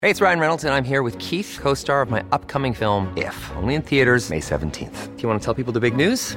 Hey, it's Ryan Reynolds and I'm here with Keith, co-star of my upcoming film If, only in theaters May 17th. Do you want to tell people the big news?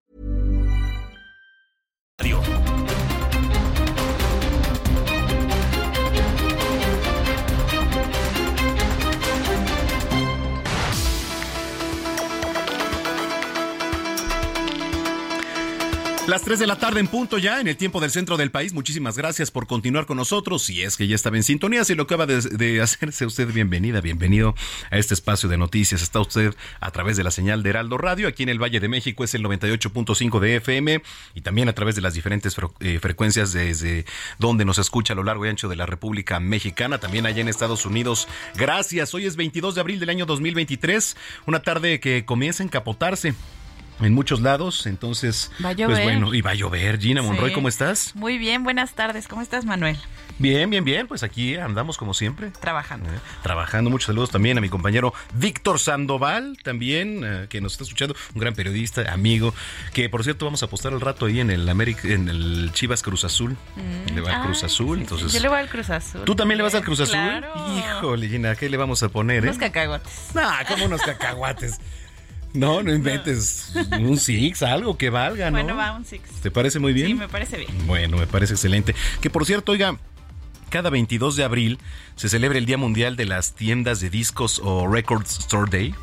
Las 3 de la tarde en punto ya, en el tiempo del centro del país. Muchísimas gracias por continuar con nosotros. Si es que ya estaba en sintonía, si lo acaba de, de, hacerse usted, bienvenida, bienvenido a este espacio de noticias. Está usted a través de la señal de Heraldo Radio. Aquí en el Valle de México es el 98.5 de FM y también a través de las diferentes eh, frecuencias desde donde nos escucha a lo largo y ancho de la República Mexicana. También allá en Estados Unidos. Gracias. Hoy es 22 de abril del año 2023. Una tarde que comienza a encapotarse en muchos lados, entonces, va a llover. pues bueno, y va a llover. Gina Monroy, sí. ¿cómo estás? Muy bien, buenas tardes. ¿Cómo estás, Manuel? Bien, bien, bien. Pues aquí andamos como siempre. Trabajando. Eh, trabajando. Muchos saludos también a mi compañero Víctor Sandoval, también, eh, que nos está escuchando, un gran periodista, amigo, que por cierto vamos a apostar al rato ahí en el América, en el Chivas Cruz Azul. Mm. Le va al Cruz Azul. Sí, entonces, Yo le voy al Cruz Azul. ¿Tú también le vas al Cruz Azul? Claro. Híjole, Gina, ¿qué le vamos a poner? Unos eh? cacahuates. Ah, como unos cacahuates. No, no inventes un Six, algo que valga, ¿no? Bueno, va un Six. ¿Te parece muy bien? Sí, me parece bien. Bueno, me parece excelente. Que por cierto, oiga, cada 22 de abril se celebra el Día Mundial de las Tiendas de Discos o Record Store Day.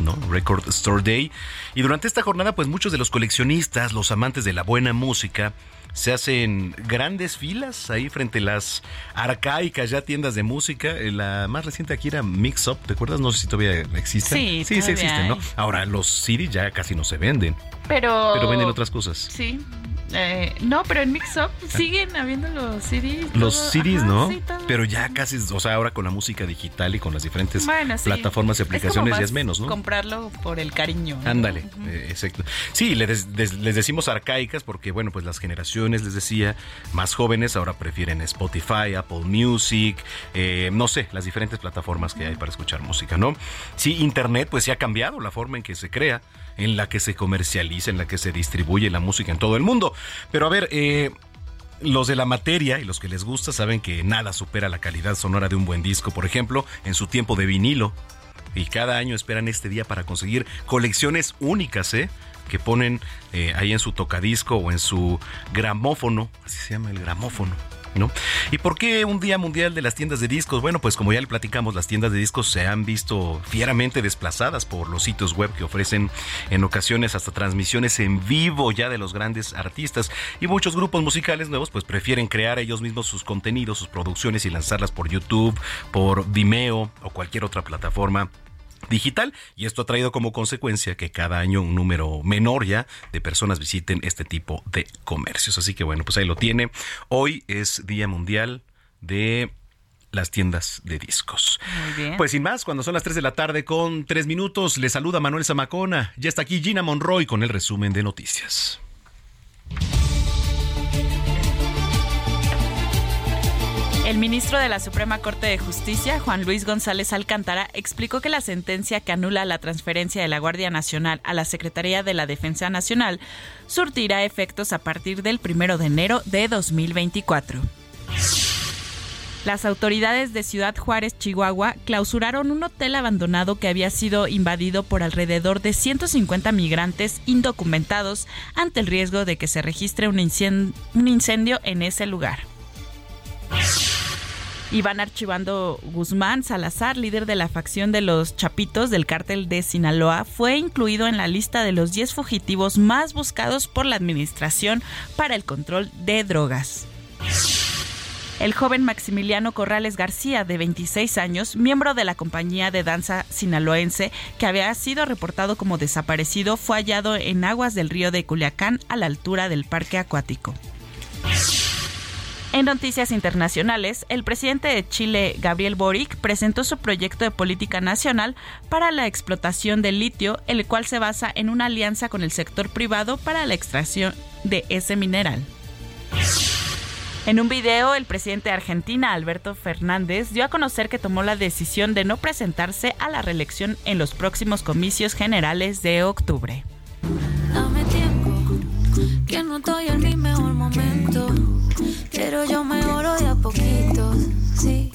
¿no? Record Store Day. Y durante esta jornada, pues muchos de los coleccionistas, los amantes de la buena música, se hacen grandes filas ahí frente a las arcaicas ya tiendas de música. La más reciente aquí era Mix Up, ¿te acuerdas? No sé si todavía existen. Sí, sí, sí existen, ¿no? Ahora los CDs ya casi no se venden. Pero... Pero venden otras cosas. Sí. Eh, no, pero en Mix Up siguen habiendo los CDs. Los todo. CDs, Ajá, ¿no? sí. Pero ya casi, o sea, ahora con la música digital y con las diferentes Bueno, sí. plataformas y Es aplicaciones ya es menos, ¿no? Comprarlo por el cariño. ¿no? Ándale, eh, exacto. Sí, les decimos arcaicas porque, bueno, pues las generaciones, les decía, más jóvenes ahora prefieren Spotify, Apple Music, eh, no sé, las diferentes plataformas que hay para escuchar música, ¿no? Sí, Internet, pues sí ha cambiado la forma en que se crea, en la que se comercializa, en la que se distribuye la música en todo el mundo. Pero a ver, eh, los de la materia y los que les gusta saben que nada supera la calidad sonora de un buen disco, por ejemplo, en su tiempo de vinilo. Y cada año esperan este día para conseguir colecciones únicas, ¿eh? Que ponen eh, ahí en su tocadisco o en su gramófono, así se llama el gramófono. ¿No? ¿Y por qué un día mundial de las tiendas de discos? Bueno, pues como ya le platicamos, las tiendas de discos se han visto fieramente desplazadas por los sitios web que ofrecen en ocasiones hasta transmisiones en vivo ya de los grandes artistas. Y muchos grupos musicales nuevos pues prefieren crear ellos mismos sus contenidos, sus producciones y lanzarlas por YouTube, por Vimeo o cualquier otra plataforma digital y esto ha traído como consecuencia que cada año un número menor ya de personas visiten este tipo de comercios. Así que bueno, pues ahí lo tiene. Hoy es Día Mundial de las tiendas de discos. Muy bien. Pues sin más, cuando son las 3 de la tarde con 3 minutos, le saluda Manuel Zamacona. Ya está aquí Gina Monroy con el resumen de noticias. El ministro de la Suprema Corte de Justicia, Juan Luis González Alcántara, explicó que la sentencia que anula la transferencia de la Guardia Nacional a la Secretaría de la Defensa Nacional surtirá efectos a partir del 1 de enero de 2024. Las autoridades de Ciudad Juárez, Chihuahua, clausuraron un hotel abandonado que había sido invadido por alrededor de 150 migrantes indocumentados ante el riesgo de que se registre un incendio en ese lugar. Iván Archivando Guzmán Salazar, líder de la facción de los Chapitos del cártel de Sinaloa, fue incluido en la lista de los 10 fugitivos más buscados por la Administración para el Control de Drogas. El joven Maximiliano Corrales García, de 26 años, miembro de la compañía de danza sinaloense, que había sido reportado como desaparecido, fue hallado en aguas del río de Culiacán a la altura del parque acuático. En noticias internacionales, el presidente de Chile, Gabriel Boric, presentó su proyecto de política nacional para la explotación del litio, el cual se basa en una alianza con el sector privado para la extracción de ese mineral. En un video, el presidente de Argentina, Alberto Fernández, dio a conocer que tomó la decisión de no presentarse a la reelección en los próximos comicios generales de octubre. Dame tiempo, que no estoy momento. Pero yo mejoro de a poquitos, sí.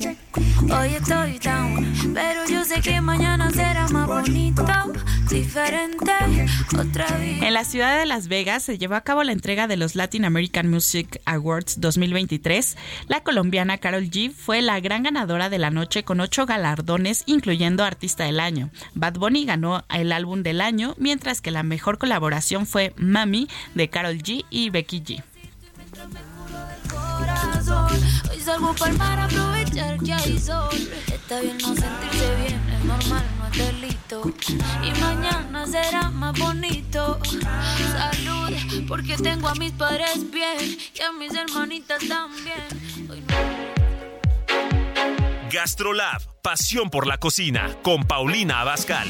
Hoy estoy down, pero yo sé que mañana será más bonito, diferente, otra vez. En la ciudad de Las Vegas se llevó a cabo la entrega de los Latin American Music Awards 2023. La colombiana Carol G fue la gran ganadora de la noche con ocho galardones, incluyendo Artista del Año. Bad Bunny ganó el álbum del año, mientras que la mejor colaboración fue Mami de Carol G y Becky G. corazón. Hoy salgo para mar a aprovechar que hay sol. Está bien no sentirse bien, es normal, no es delito. Y mañana será más bonito. Salud, porque tengo a mis padres bien y a mis hermanitas también. Hoy Gastrolab, pasión por la cocina, con Paulina Abascal.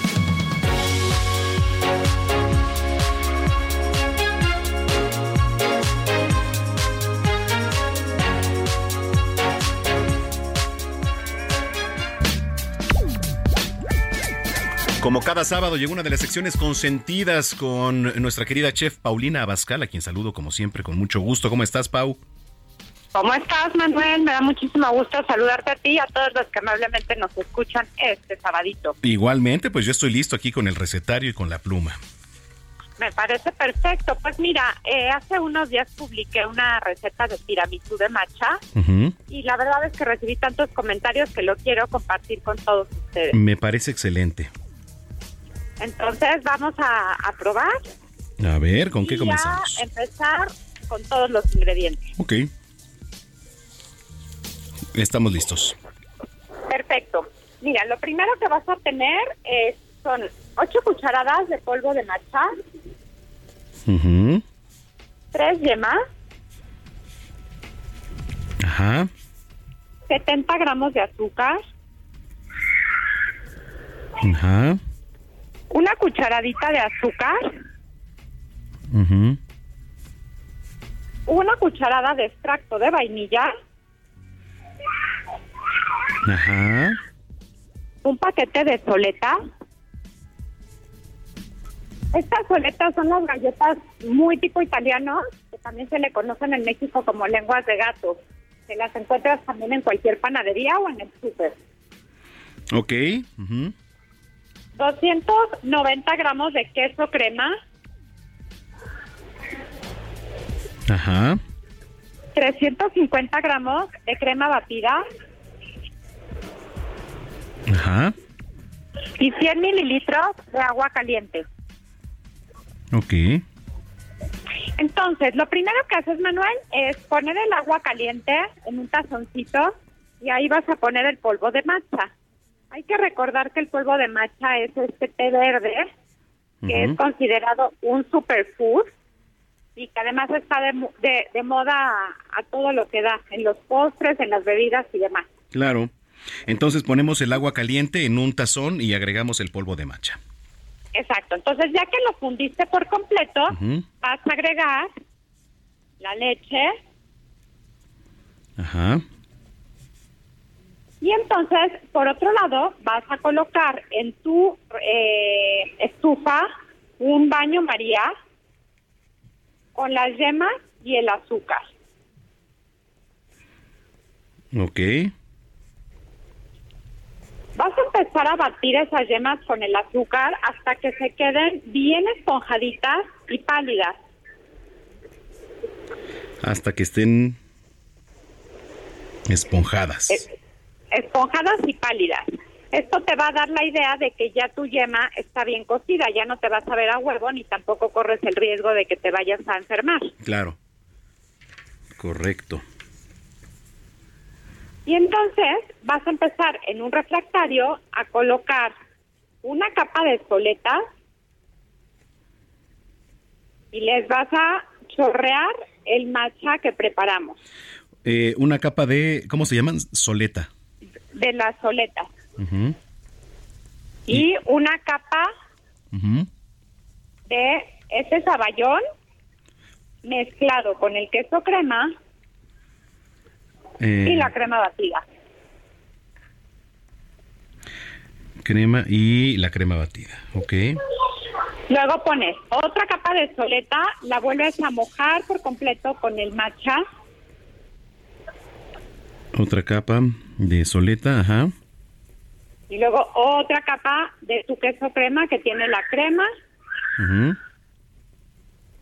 Como cada sábado llegó una de las secciones consentidas con nuestra querida chef Paulina Abascal, a quien saludo como siempre con mucho gusto. ¿Cómo estás, Pau? ¿Cómo estás, Manuel? Me da muchísimo gusto saludarte a ti y a todos los que amablemente nos escuchan este sabadito. Igualmente, pues yo estoy listo aquí con el recetario y con la pluma. Me parece perfecto. Pues mira, eh, hace unos días publiqué una receta de tiramisú de matcha Ujú. y la verdad es que recibí tantos comentarios que lo quiero compartir con todos ustedes. Me parece excelente. Entonces vamos a, a probar A ver, ¿con qué y comenzamos? a empezar con todos los ingredientes. Ok. Estamos listos. Perfecto. Mira, lo primero que vas a tener es, son 8 cucharadas de polvo de matcha, Ujú. 3 tres yemas, Ajá. 70 gramos de azúcar, Ajá. Una cucharadita de azúcar, una cucharada de extracto de vainilla, Ajá. un paquete de soleta. Estas soletas son las galletas muy tipo italiano, que también se le conocen en México como lenguas de gato. Se las encuentras también en cualquier panadería o en el súper. Ok. ujú, 290 gramos de queso crema, Ajá. 350 gramos de crema batida Ajá. y 100 mililitros de agua caliente. Ok. Entonces, lo primero que haces, Manuel, es poner el agua caliente en un tazoncito y ahí vas a poner el polvo de matcha. Hay que recordar que el polvo de matcha es este té verde, que es considerado un superfood y que además está de, de, de moda a, a todo lo que da, en los postres, en las bebidas y demás. Claro. Entonces ponemos el agua caliente en un tazón y agregamos el polvo de matcha. Exacto. Entonces, ya que lo fundiste por completo, vas a agregar la leche Ajá. Y entonces, por otro lado, vas a colocar en tu eh, estufa un baño María con las yemas y el azúcar. Ok. Vas a empezar a batir esas yemas con el azúcar hasta que se queden bien esponjaditas y pálidas. Hasta que estén esponjadas. Esponjadas y pálidas. Esto te va a dar la idea de que ya tu yema está bien cocida, ya no te vas a ver a huevo ni tampoco corres el riesgo de que te vayas a enfermar. Claro. Correcto. Y entonces vas a empezar en un refractario a colocar una capa de soleta y les vas a chorrear el matcha que preparamos Eh, una capa de, ¿cómo se llaman? Soleta. De la soleta Ujú, y una capa de ese saballón mezclado con el queso crema Eh, y la crema batida. crema y la crema batida. Ok. Luego pones otra capa de soleta, la vuelves a mojar por completo con el matcha Otra capa de soleta, ajá. y luego otra capa de tu queso crema que tiene la crema Ujú.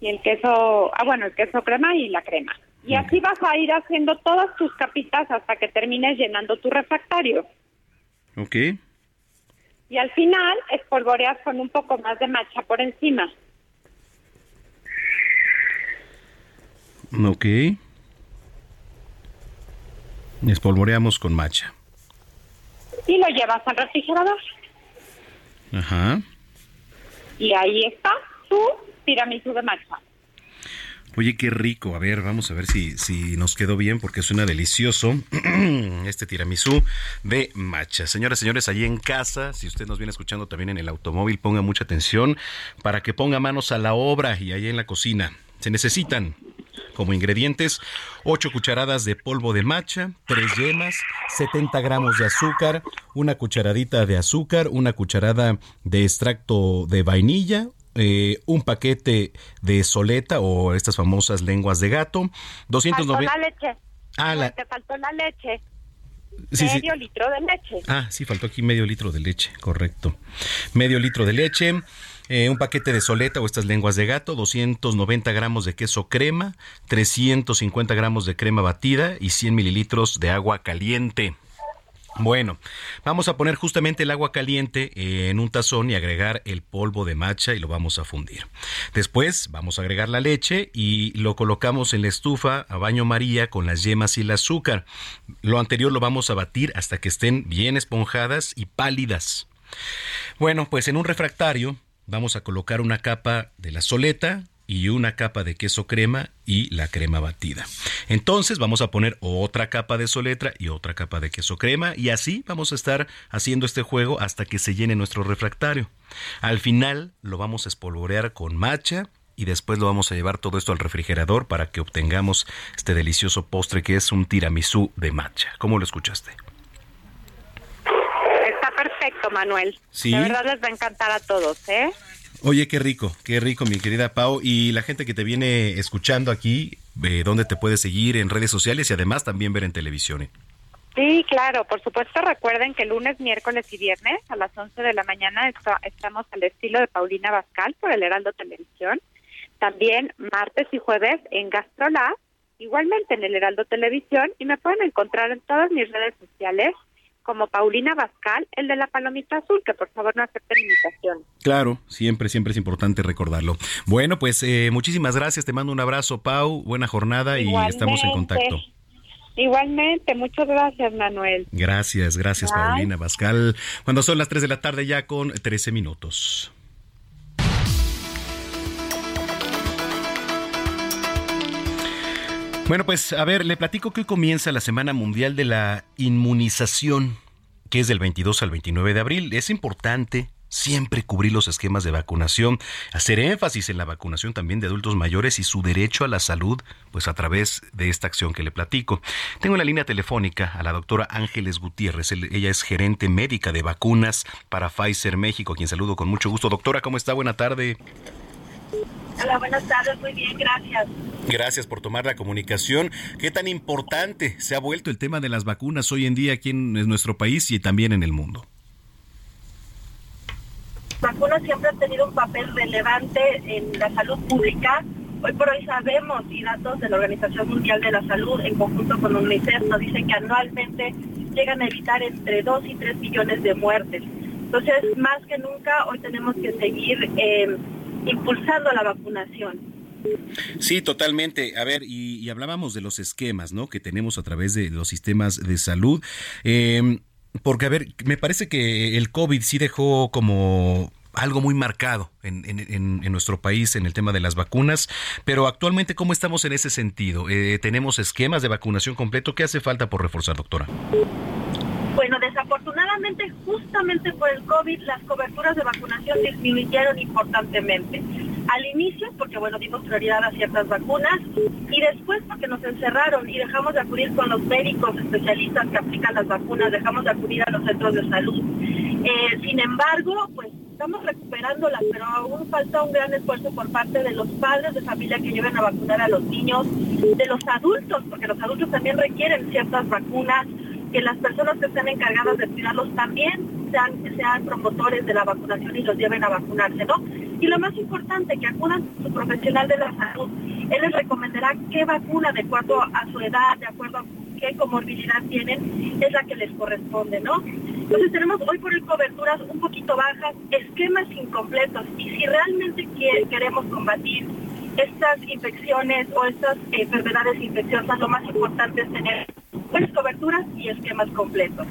y el queso, ah bueno, el queso crema y la crema. Y así vas a ir haciendo todas tus capitas hasta que termines llenando tu refractario. Ok. Y al final espolvoreas con un poco más de matcha por encima. Ok. Espolvoreamos con matcha. Y lo llevas al refrigerador. Ajá. Y ahí está tu tiramisú de matcha. Oye, qué rico. A ver, vamos a ver si, si nos quedó bien porque suena delicioso este tiramisú de matcha. Señoras y señores, allí en casa, si usted nos viene escuchando también en el automóvil, ponga mucha atención para que ponga manos a la obra y allí en la cocina. Se necesitan como ingredientes 8 cucharadas de polvo de matcha, 3 yemas, 70 gramos de azúcar, una cucharadita de azúcar, una cucharada de extracto de vainilla, eh, un paquete de soleta o estas famosas lenguas de gato, Faltó 290... la leche. Ah, la- Te faltó la leche. Sí, sí. Medio litro de leche. Ah, sí, faltó aquí medio litro de leche, correcto. Medio litro de leche, eh, un paquete de soleta o estas lenguas de gato, 290 gramos de queso crema, 350 gramos de crema batida y 100 mililitros de agua caliente. Bueno, vamos a poner justamente el agua caliente eh, en un tazón y agregar el polvo de matcha y lo vamos a fundir. Después vamos a agregar la leche y lo colocamos en la estufa a baño María con las yemas y el azúcar. Lo anterior lo vamos a batir hasta que estén bien esponjadas y pálidas. Bueno, pues en un refractario vamos a colocar una capa de la soleta, y una capa de queso crema y la crema batida. Entonces vamos a poner otra capa de soletra y otra capa de queso crema y así vamos a estar haciendo este juego hasta que se llene nuestro refractario. Al final lo vamos a espolvorear con matcha y después lo vamos a llevar todo esto al refrigerador para que obtengamos este delicioso postre que es un tiramisú de matcha. ¿Cómo lo escuchaste? Manuel. Sí. De verdad les va a encantar a todos, ¿eh? Oye, qué rico, qué rico, mi querida Pau. Y la gente que te viene escuchando aquí, eh, ¿dónde te puede seguir en redes sociales y además también ver en televisión? eh? Sí, claro, por supuesto recuerden que lunes, miércoles y viernes a las 11 de la mañana estamos al estilo de Paulina Bascal por el Heraldo Televisión. También martes y jueves en GastroLab, igualmente en el Heraldo Televisión y me pueden encontrar en todas mis redes sociales como Paulina Bascal, el de la palomita azul, que por favor no acepten imitación. Claro, siempre, siempre es importante recordarlo. Bueno, pues eh, muchísimas gracias, te mando un abrazo, Pau, buena jornada y estamos en contacto. Igualmente, muchas gracias, Manuel. Gracias, gracias, Bye. Paulina Bascal. Cuando son las 3 de la tarde ya con 13 minutos. Bueno, pues a ver, le platico que hoy comienza la Semana Mundial de la Inmunización, que es del 22 al 29 de abril. Es importante siempre cubrir los esquemas de vacunación, hacer énfasis en la vacunación también de adultos mayores y su derecho a la salud, pues a través de esta acción que le platico. Tengo en la línea telefónica a la doctora Ángeles Gutiérrez. Ella es gerente médica de vacunas para Pfizer México, quien saludo con mucho gusto. Doctora, ¿cómo está? Buena tarde. Hola, buenas tardes, muy bien, gracias. Gracias por tomar la comunicación. ¿Qué tan importante se ha vuelto el tema de las vacunas hoy en día aquí en nuestro país y también en el mundo? vacunas siempre han tenido un papel relevante en la salud pública. Hoy por hoy sabemos y datos de la Organización Mundial de la Salud en conjunto con UNICEF nos dicen que anualmente llegan a evitar entre 2 y 3 millones de muertes. Entonces, más que nunca, hoy tenemos que seguir eh, impulsando la vacunación. Sí, totalmente. A ver, y, y hablábamos de los esquemas, ¿no? Que tenemos a través de los sistemas de salud. Eh, porque, a ver, me parece que el COVID sí dejó como algo muy marcado en, en- en- nuestro país en el tema de las vacunas, pero actualmente, ¿cómo estamos en ese sentido? Eh, ¿Tenemos esquemas de vacunación completo? ¿Qué hace falta por reforzar, doctora? Bueno, justamente por el COVID, las coberturas de vacunación disminuyeron importantemente. Al inicio, porque bueno, dimos prioridad a ciertas vacunas, y después porque nos encerraron y dejamos de acudir con los médicos especialistas que aplican las vacunas, dejamos de acudir a los centros de salud. Eh, sin embargo, pues estamos recuperándolas, pero aún falta un gran esfuerzo por parte de los padres de familia que lleven a vacunar a los niños, de los adultos, porque los adultos también requieren ciertas vacunas, que las personas que estén encargadas de cuidarlos también sean, sean promotores de la vacunación y los lleven a vacunarse, ¿no? Y lo más importante, que acudan su profesional de la salud. Él les recomendará qué vacuna de acuerdo a su edad, de acuerdo a qué comorbilidad tienen, es la que les corresponde, ¿no? Entonces tenemos hoy por hoy coberturas un poquito bajas, esquemas incompletos, y si realmente que- queremos combatir estas infecciones o estas enfermedades infecciosas, lo más importante es tener buenas coberturas y esquemas completos.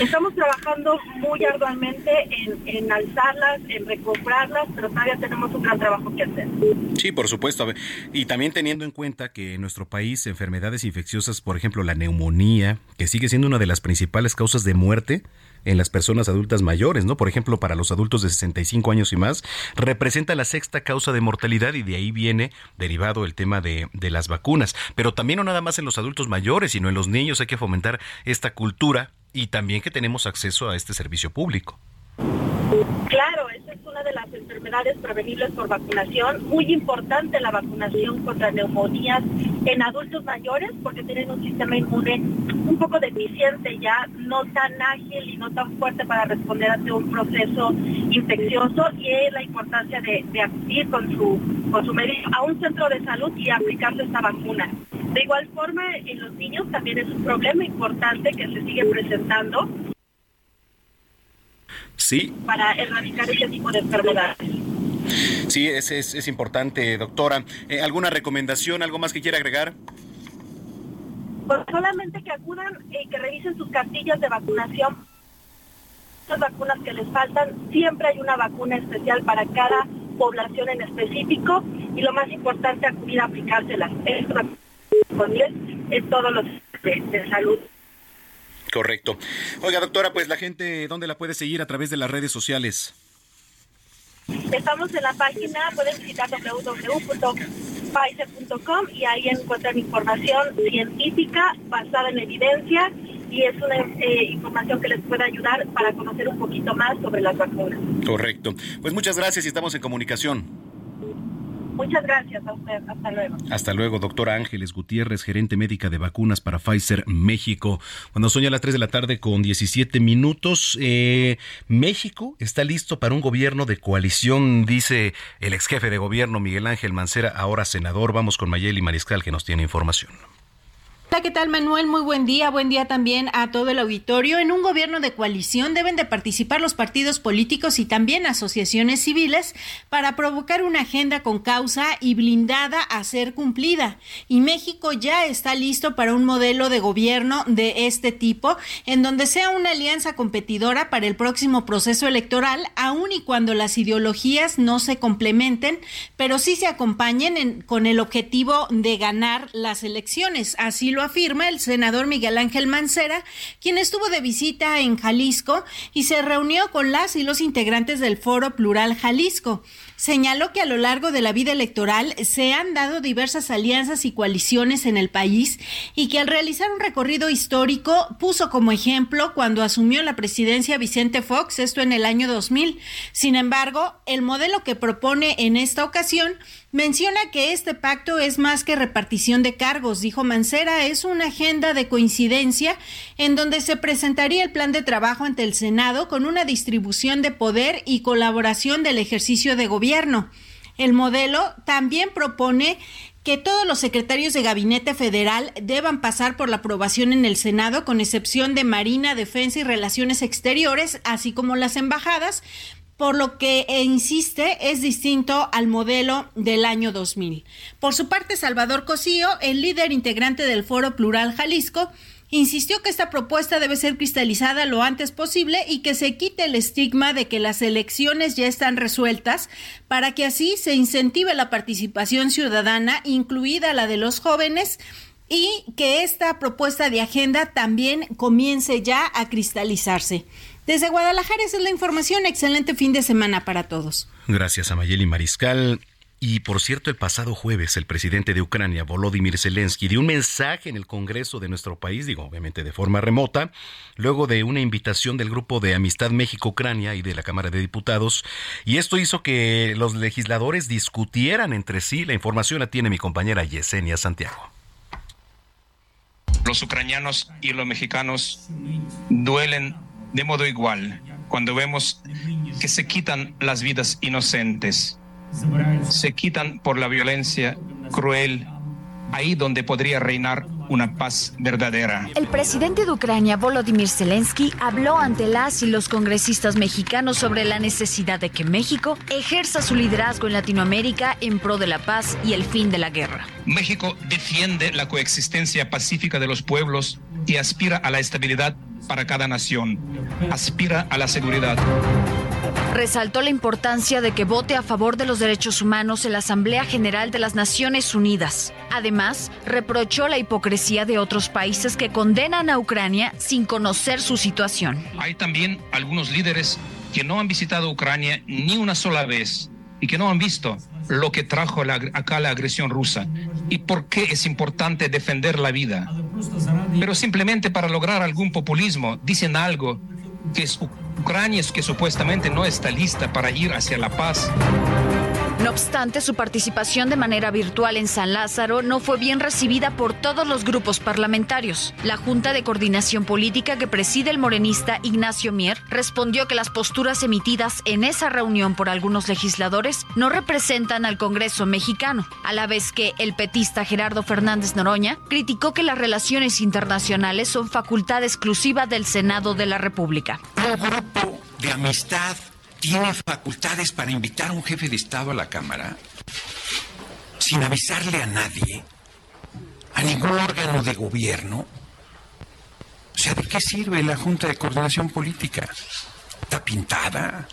Estamos trabajando muy arduamente en, en alzarlas, en recobrarlas, pero todavía tenemos un gran trabajo que hacer. Sí, por supuesto. Y también teniendo en cuenta que en nuestro país enfermedades infecciosas, por ejemplo la neumonía, que sigue siendo una de las principales causas de muerte en las personas adultas mayores, ¿no? Por ejemplo, para los adultos de 65 años y más, representa la sexta causa de mortalidad y de ahí viene derivado el tema de, de las vacunas. Pero también no nada más en los adultos mayores, sino en los niños hay que fomentar esta cultura y también que tenemos acceso a este servicio público. Claro, esa es una de las enfermedades prevenibles por vacunación. Muy importante la vacunación contra neumonías en adultos mayores porque tienen un sistema inmune un poco deficiente ya, no tan ágil y no tan fuerte para responder ante un proceso infeccioso y es la importancia de, de acudir con su, con su médico a un centro de salud y aplicarse esta vacuna. De igual forma, en los niños también es un problema importante que se sigue presentando Sí, para erradicar este tipo de enfermedades. sí, es, es, es importante, doctora. Eh, ¿Alguna recomendación, algo más que quiera agregar? Pues solamente que acudan y que revisen sus cartillas de vacunación. Las vacunas que les faltan, siempre hay una vacuna especial para cada población en específico y lo más importante, acudir a aplicárselas. Es en todos los de, de salud. Correcto. Oiga, doctora, pues la gente, ¿dónde la puede seguir a través de las redes sociales? Estamos en la página, pueden visitar www.pfizer.com y ahí encuentran información científica basada en evidencia y es una eh, información que les puede ayudar para conocer un poquito más sobre las vacunas. Correcto. Pues muchas gracias y estamos en comunicación. Muchas gracias a usted. Hasta luego. Hasta luego, doctora Ángeles Gutiérrez, gerente médica de vacunas para Pfizer México. Cuando son ya las 3 de la tarde con 17 minutos, eh, México está listo para un gobierno de coalición, dice el ex jefe de gobierno Miguel Ángel Mancera, ahora senador. Vamos con Mayeli Mariscal que nos tiene información. Hola, ¿qué tal Manuel? Muy buen día. Buen día también a todo el auditorio. En un gobierno de coalición deben de participar los partidos políticos y también asociaciones civiles para provocar una agenda con causa y blindada a ser cumplida. Y México ya está listo para un modelo de gobierno de este tipo, en donde sea una alianza competidora para el próximo proceso electoral, aun y cuando las ideologías no se complementen, pero sí se acompañen con el objetivo de ganar las elecciones. Así lo afirma el senador Miguel Ángel Mancera, quien estuvo de visita en Jalisco y se reunió con las y los integrantes del Foro Plural Jalisco señaló que a lo largo de la vida electoral se han dado diversas alianzas y coaliciones en el país y que al realizar un recorrido histórico puso como ejemplo cuando asumió la presidencia Vicente Fox, esto en el año 2000. Sin embargo, el modelo que propone en esta ocasión Menciona que este pacto es más que repartición de cargos, dijo Mancera, es una agenda de coincidencia en donde se presentaría el plan de trabajo ante el Senado con una distribución de poder y colaboración del ejercicio de gobierno. El modelo también propone que todos los secretarios de gabinete federal deban pasar por la aprobación en el Senado, con excepción de Marina, Defensa y Relaciones Exteriores, así como las embajadas, por lo que insiste es distinto al modelo del año 2000. Por su parte, Salvador Cosío, el líder integrante del Foro Plural Jalisco, insistió que esta propuesta debe ser cristalizada lo antes posible y que se quite el estigma de que las elecciones ya están resueltas para que así se incentive la participación ciudadana, incluida la de los jóvenes, y que esta propuesta de agenda también comience ya a cristalizarse. Desde Guadalajara esa es la información. Excelente fin de semana para todos. Gracias a Mayeli Mariscal. Y por cierto, el pasado jueves el presidente de Ucrania, Volodymyr Zelensky, dio un mensaje en el Congreso de nuestro país, digo, obviamente de forma remota, luego de una invitación del Grupo de Amistad México-Ucrania y de la Cámara de Diputados. Y esto hizo que los legisladores discutieran entre sí. La información la tiene mi compañera Yesenia Santiago. Los ucranianos y los mexicanos duelen de modo igual cuando vemos que se quitan las vidas inocentes se quitan por la violencia cruel, ahí donde podría reinar una paz verdadera. El presidente de Ucrania, Volodymyr Zelensky, habló ante las y los congresistas mexicanos sobre la necesidad de que México ejerza su liderazgo en Latinoamérica en pro de la paz y el fin de la guerra. México defiende la coexistencia pacífica de los pueblos y aspira a la estabilidad para cada nación. Aspira a la seguridad. Resaltó la importancia de que vote a favor de los derechos humanos en la Asamblea General de las Naciones Unidas. Además, reprochó la hipocresía de otros países que condenan a Ucrania sin conocer su situación. Hay también algunos líderes que no han visitado Ucrania ni una sola vez y que no han visto lo que trajo acá la agresión rusa y por qué es importante defender la vida. Pero simplemente para lograr algún populismo dicen algo que es que supuestamente no está lista para ir hacia la paz. No obstante, su participación de manera virtual en San Lázaro no fue bien recibida por todos los grupos parlamentarios. La Junta de Coordinación Política que preside el morenista Ignacio Mier respondió que las posturas emitidas en esa reunión por algunos legisladores no representan al Congreso mexicano, a la vez que el petista Gerardo Fernández Noroña criticó que las relaciones internacionales son facultad exclusiva del Senado de la República. Grupo de amistad tiene facultades para invitar a un jefe de Estado a la Cámara sin avisarle a nadie, a ningún órgano de gobierno. O sea, ¿de qué sirve la Junta de Coordinación Política? ¿Está pintada?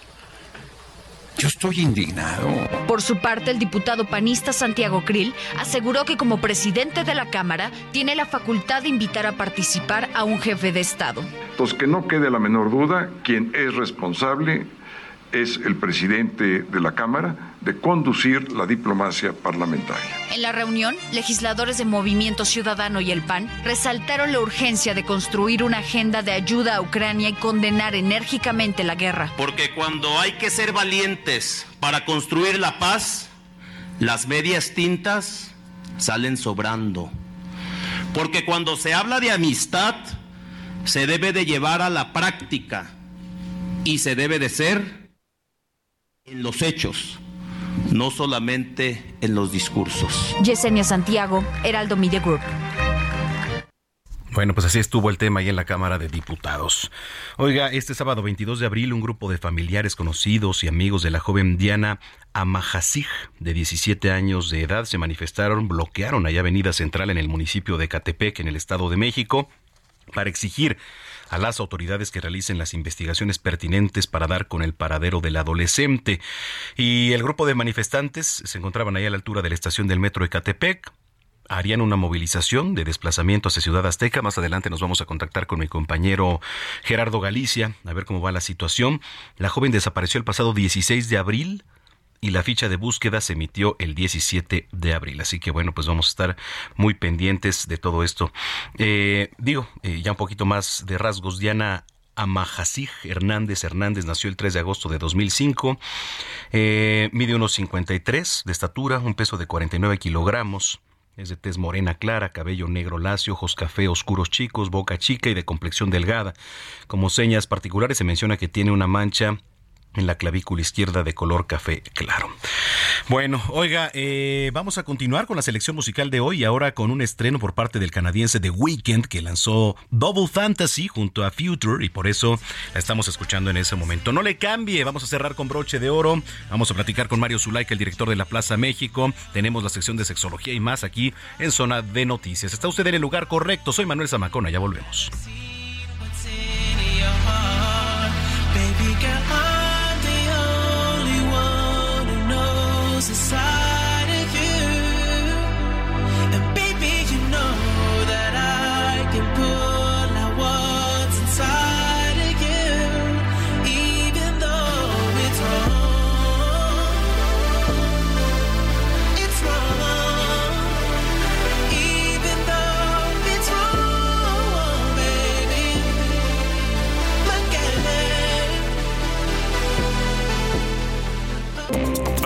Yo estoy indignado. Por su parte, el diputado panista Santiago Krill aseguró que como presidente de la Cámara tiene la facultad de invitar a participar a un jefe de Estado. Entonces, que no quede la menor duda, quien es responsable es el presidente de la Cámara de conducir la diplomacia parlamentaria. En la reunión, legisladores de Movimiento Ciudadano y el PAN resaltaron la urgencia de construir una agenda de ayuda a Ucrania y condenar enérgicamente la guerra. Porque cuando hay que ser valientes para construir la paz, las medias tintas salen sobrando. Porque cuando se habla de amistad, se debe de llevar a la práctica y se debe de ser en los hechos, no solamente en los discursos. Yesenia Santiago, Heraldo Media Group. Bueno, pues así estuvo el tema ahí en la Cámara de Diputados. Oiga, este sábado 22 de abril, un grupo de familiares conocidos y amigos de la joven Diana Amajasig, de 17 años de edad, se manifestaron, bloquearon allá Avenida Central en el municipio de Catepec, en el Estado de México, para exigir a las autoridades que realicen las investigaciones pertinentes para dar con el paradero del adolescente. Y el grupo de manifestantes se encontraban ahí a la altura de la estación del metro de Catepec harían una movilización de desplazamiento hacia Ciudad Azteca. Más adelante nos vamos a contactar con mi compañero Gerardo Galicia a ver cómo va la situación. La joven desapareció el pasado 16 de abril y la ficha de búsqueda se emitió el 17 de abril. Así que bueno, pues vamos a estar muy pendientes de todo esto. Eh, digo, eh, ya un poquito más de rasgos. Diana Amajasig Hernández Hernández nació el 3 de agosto de 2005. Eh, mide unos 53 de estatura, un peso de 49 kilogramos. Es de tez morena clara, cabello negro lacio, ojos café oscuros chicos, boca chica y de complexión delgada. Como señas particulares se menciona que tiene una mancha en la clavícula izquierda de color café claro. Bueno, oiga, eh, vamos a continuar con la selección musical de hoy, ahora con un estreno por parte del canadiense The Weeknd que lanzó Double Fantasy junto a Future y por eso la estamos escuchando en ese momento. No le cambie, vamos a cerrar con broche de oro, vamos a platicar con Mario Zulaika, el director de la Plaza México, tenemos la sección de sexología y más aquí en Zona de Noticias. Está usted en el lugar correcto, soy Manuel Zamacona, ya volvemos. close aside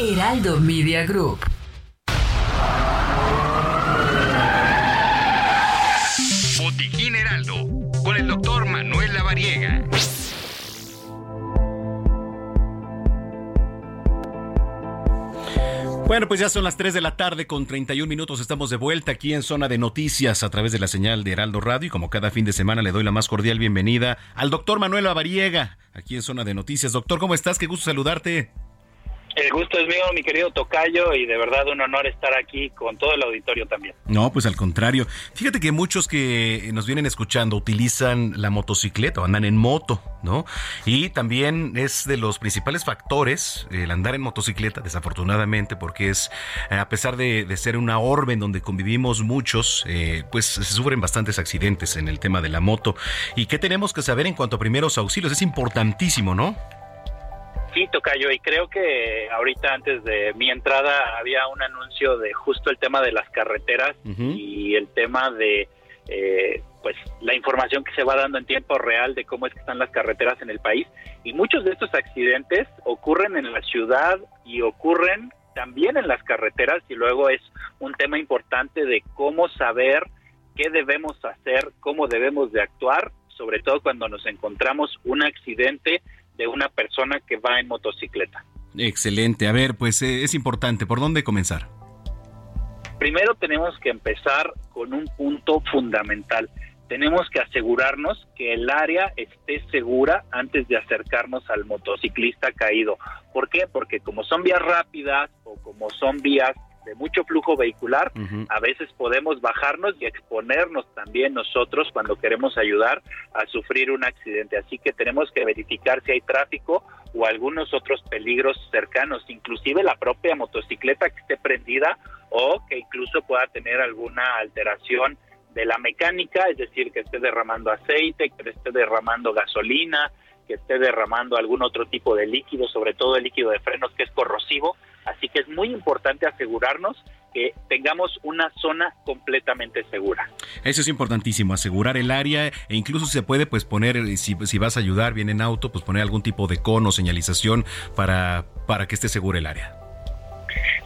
Heraldo Media Group. Botiquín Heraldo, con el doctor Manuel Lavariega. Bueno, pues ya son las 3 de la tarde con 31 minutos. Estamos de vuelta aquí en Zona de Noticias a través de la señal de Heraldo Radio. Y como cada fin de semana le doy la más cordial bienvenida al doctor Manuel Lavariega aquí en Zona de Noticias. Doctor, ¿cómo estás? Qué gusto saludarte. El gusto es mío, mi querido Tocayo, y de verdad un honor estar aquí con todo el auditorio también. No, pues al contrario. Fíjate que muchos que nos vienen escuchando utilizan la motocicleta o andan en moto, ¿no? Y también es de los principales factores el andar en motocicleta, desafortunadamente, porque es, a pesar de, ser una orbe en donde convivimos muchos, eh, pues se sufren bastantes accidentes en el tema de la moto. ¿Y qué tenemos que saber en cuanto a primeros auxilios? Es importantísimo, ¿no? Sí, Tocayo, y creo que ahorita antes de mi entrada había un anuncio de justo el tema de las carreteras y el tema de eh, pues la información que se va dando en tiempo real de cómo es que están las carreteras en el país. Y muchos de estos accidentes ocurren en la ciudad y ocurren también en las carreteras y luego es un tema importante de cómo saber qué debemos hacer, cómo debemos de actuar, sobre todo cuando nos encontramos un accidente de una persona que va en motocicleta. Excelente. A ver, pues eh, es importante. ¿Por dónde comenzar? Primero tenemos que empezar con un punto fundamental. Tenemos que asegurarnos que el área esté segura antes de acercarnos al motociclista caído. ¿Por qué? Porque como son vías rápidas o como son vías de mucho flujo vehicular, a veces podemos bajarnos y exponernos también nosotros cuando queremos ayudar a sufrir un accidente. Así que tenemos que verificar si hay tráfico o algunos otros peligros cercanos, inclusive la propia motocicleta que esté prendida o que incluso pueda tener alguna alteración de la mecánica, es decir, que esté derramando aceite, que esté derramando gasolina, que esté derramando algún otro tipo de líquido, sobre todo el líquido de frenos que es corrosivo. Así que es muy importante asegurarnos que tengamos una zona completamente segura. Eso es importantísimo, asegurar el área e incluso se puede pues poner, si, si vas a ayudar bien en auto, pues poner algún tipo de cono, señalización para, para que esté seguro el área.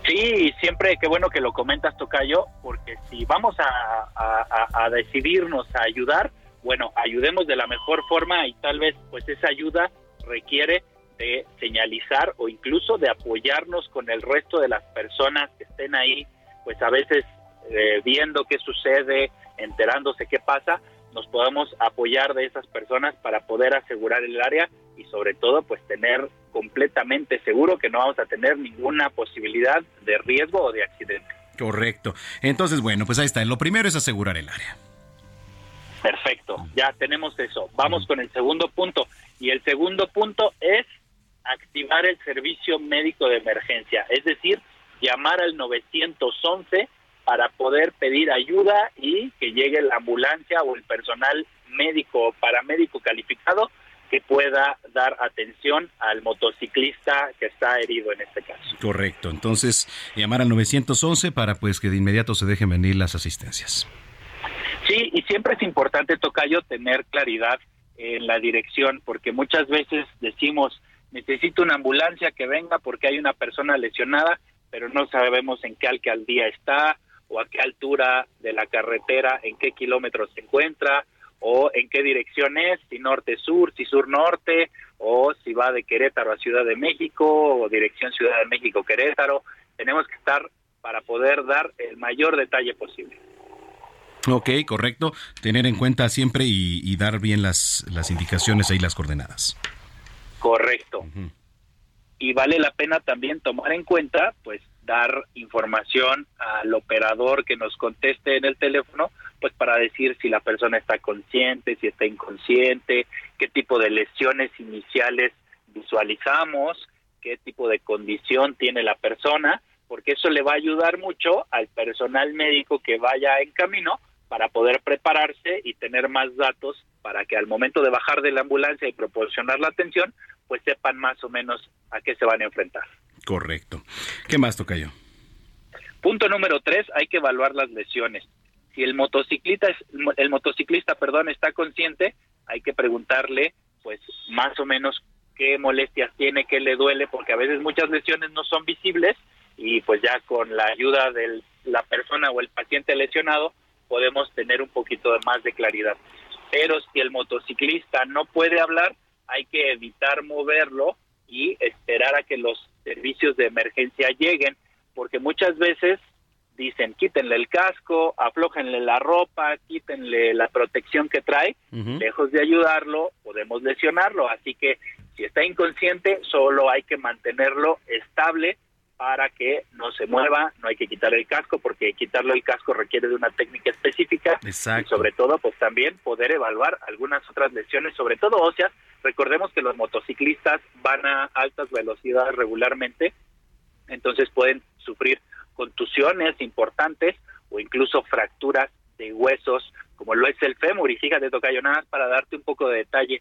Sí, siempre qué bueno que lo comentas, Tocayo, porque si vamos a decidirnos a ayudar, bueno, ayudemos de la mejor forma y tal vez pues esa ayuda requiere de señalizar o incluso de apoyarnos con el resto de las personas que estén ahí, pues a veces eh, viendo qué sucede, enterándose qué pasa, nos podemos apoyar de esas personas para poder asegurar el área y sobre todo pues tener completamente seguro que no vamos a tener ninguna posibilidad de riesgo o de accidente. Correcto. Entonces, bueno, pues ahí está. Lo primero es asegurar el área. Perfecto, ya tenemos eso. Vamos con el segundo punto. Y el segundo punto es activar el servicio médico de emergencia, es decir, llamar al 911 para poder pedir ayuda y que llegue la ambulancia o el personal médico o paramédico calificado que pueda dar atención al motociclista que está herido en este caso. Correcto, entonces llamar al 911 para pues que de inmediato se dejen venir las asistencias. Sí, y siempre es importante, Tocayo, tener claridad en la dirección, porque muchas veces decimos, necesito una ambulancia que venga porque hay una persona lesionada, pero no sabemos en qué alcaldía está o a qué altura de la carretera, en qué kilómetros se encuentra o en qué dirección es, si norte-sur, si sur-norte, o si va de Querétaro a Ciudad de México o dirección Ciudad de México-Querétaro. Tenemos que estar para poder dar el mayor detalle posible. Ok, correcto. Tener en cuenta siempre y, dar bien las, las indicaciones ahí, las coordenadas. Correcto. Y vale la pena también tomar en cuenta, pues, dar información al operador que nos conteste en el teléfono, pues para decir si la persona está consciente, si está inconsciente, qué tipo de lesiones iniciales visualizamos, qué tipo de condición tiene la persona, porque eso le va a ayudar mucho al personal médico que vaya en camino para poder prepararse y tener más datos para que al momento de bajar de la ambulancia y proporcionar la atención, pues sepan más o menos a qué se van a enfrentar. Correcto. ¿Qué más toca yo? Punto número tres, hay que evaluar las lesiones. Si el motociclista, el motociclista, perdón, está consciente, hay que preguntarle, pues, más o menos qué molestias tiene, qué le duele, porque a veces muchas lesiones no son visibles y pues ya con la ayuda de la persona o el paciente lesionado, podemos tener un poquito más de claridad. Pero si el motociclista no puede hablar, hay que evitar moverlo y esperar a que los servicios de emergencia lleguen, porque muchas veces dicen quítenle el casco, aflójenle la ropa, quítenle la protección que trae, lejos de ayudarlo, podemos lesionarlo. Así que Si está inconsciente, solo hay que mantenerlo estable para que no se mueva, no hay que quitar el casco porque quitarle el casco requiere de una técnica específica. Y sobre todo pues también poder evaluar algunas otras lesiones, sobre todo óseas. Recordemos que los motociclistas van a altas velocidades regularmente, entonces pueden sufrir contusiones importantes o incluso fracturas de huesos como lo es el fémur. Y fíjate tocayo nada más para darte un poco de detalle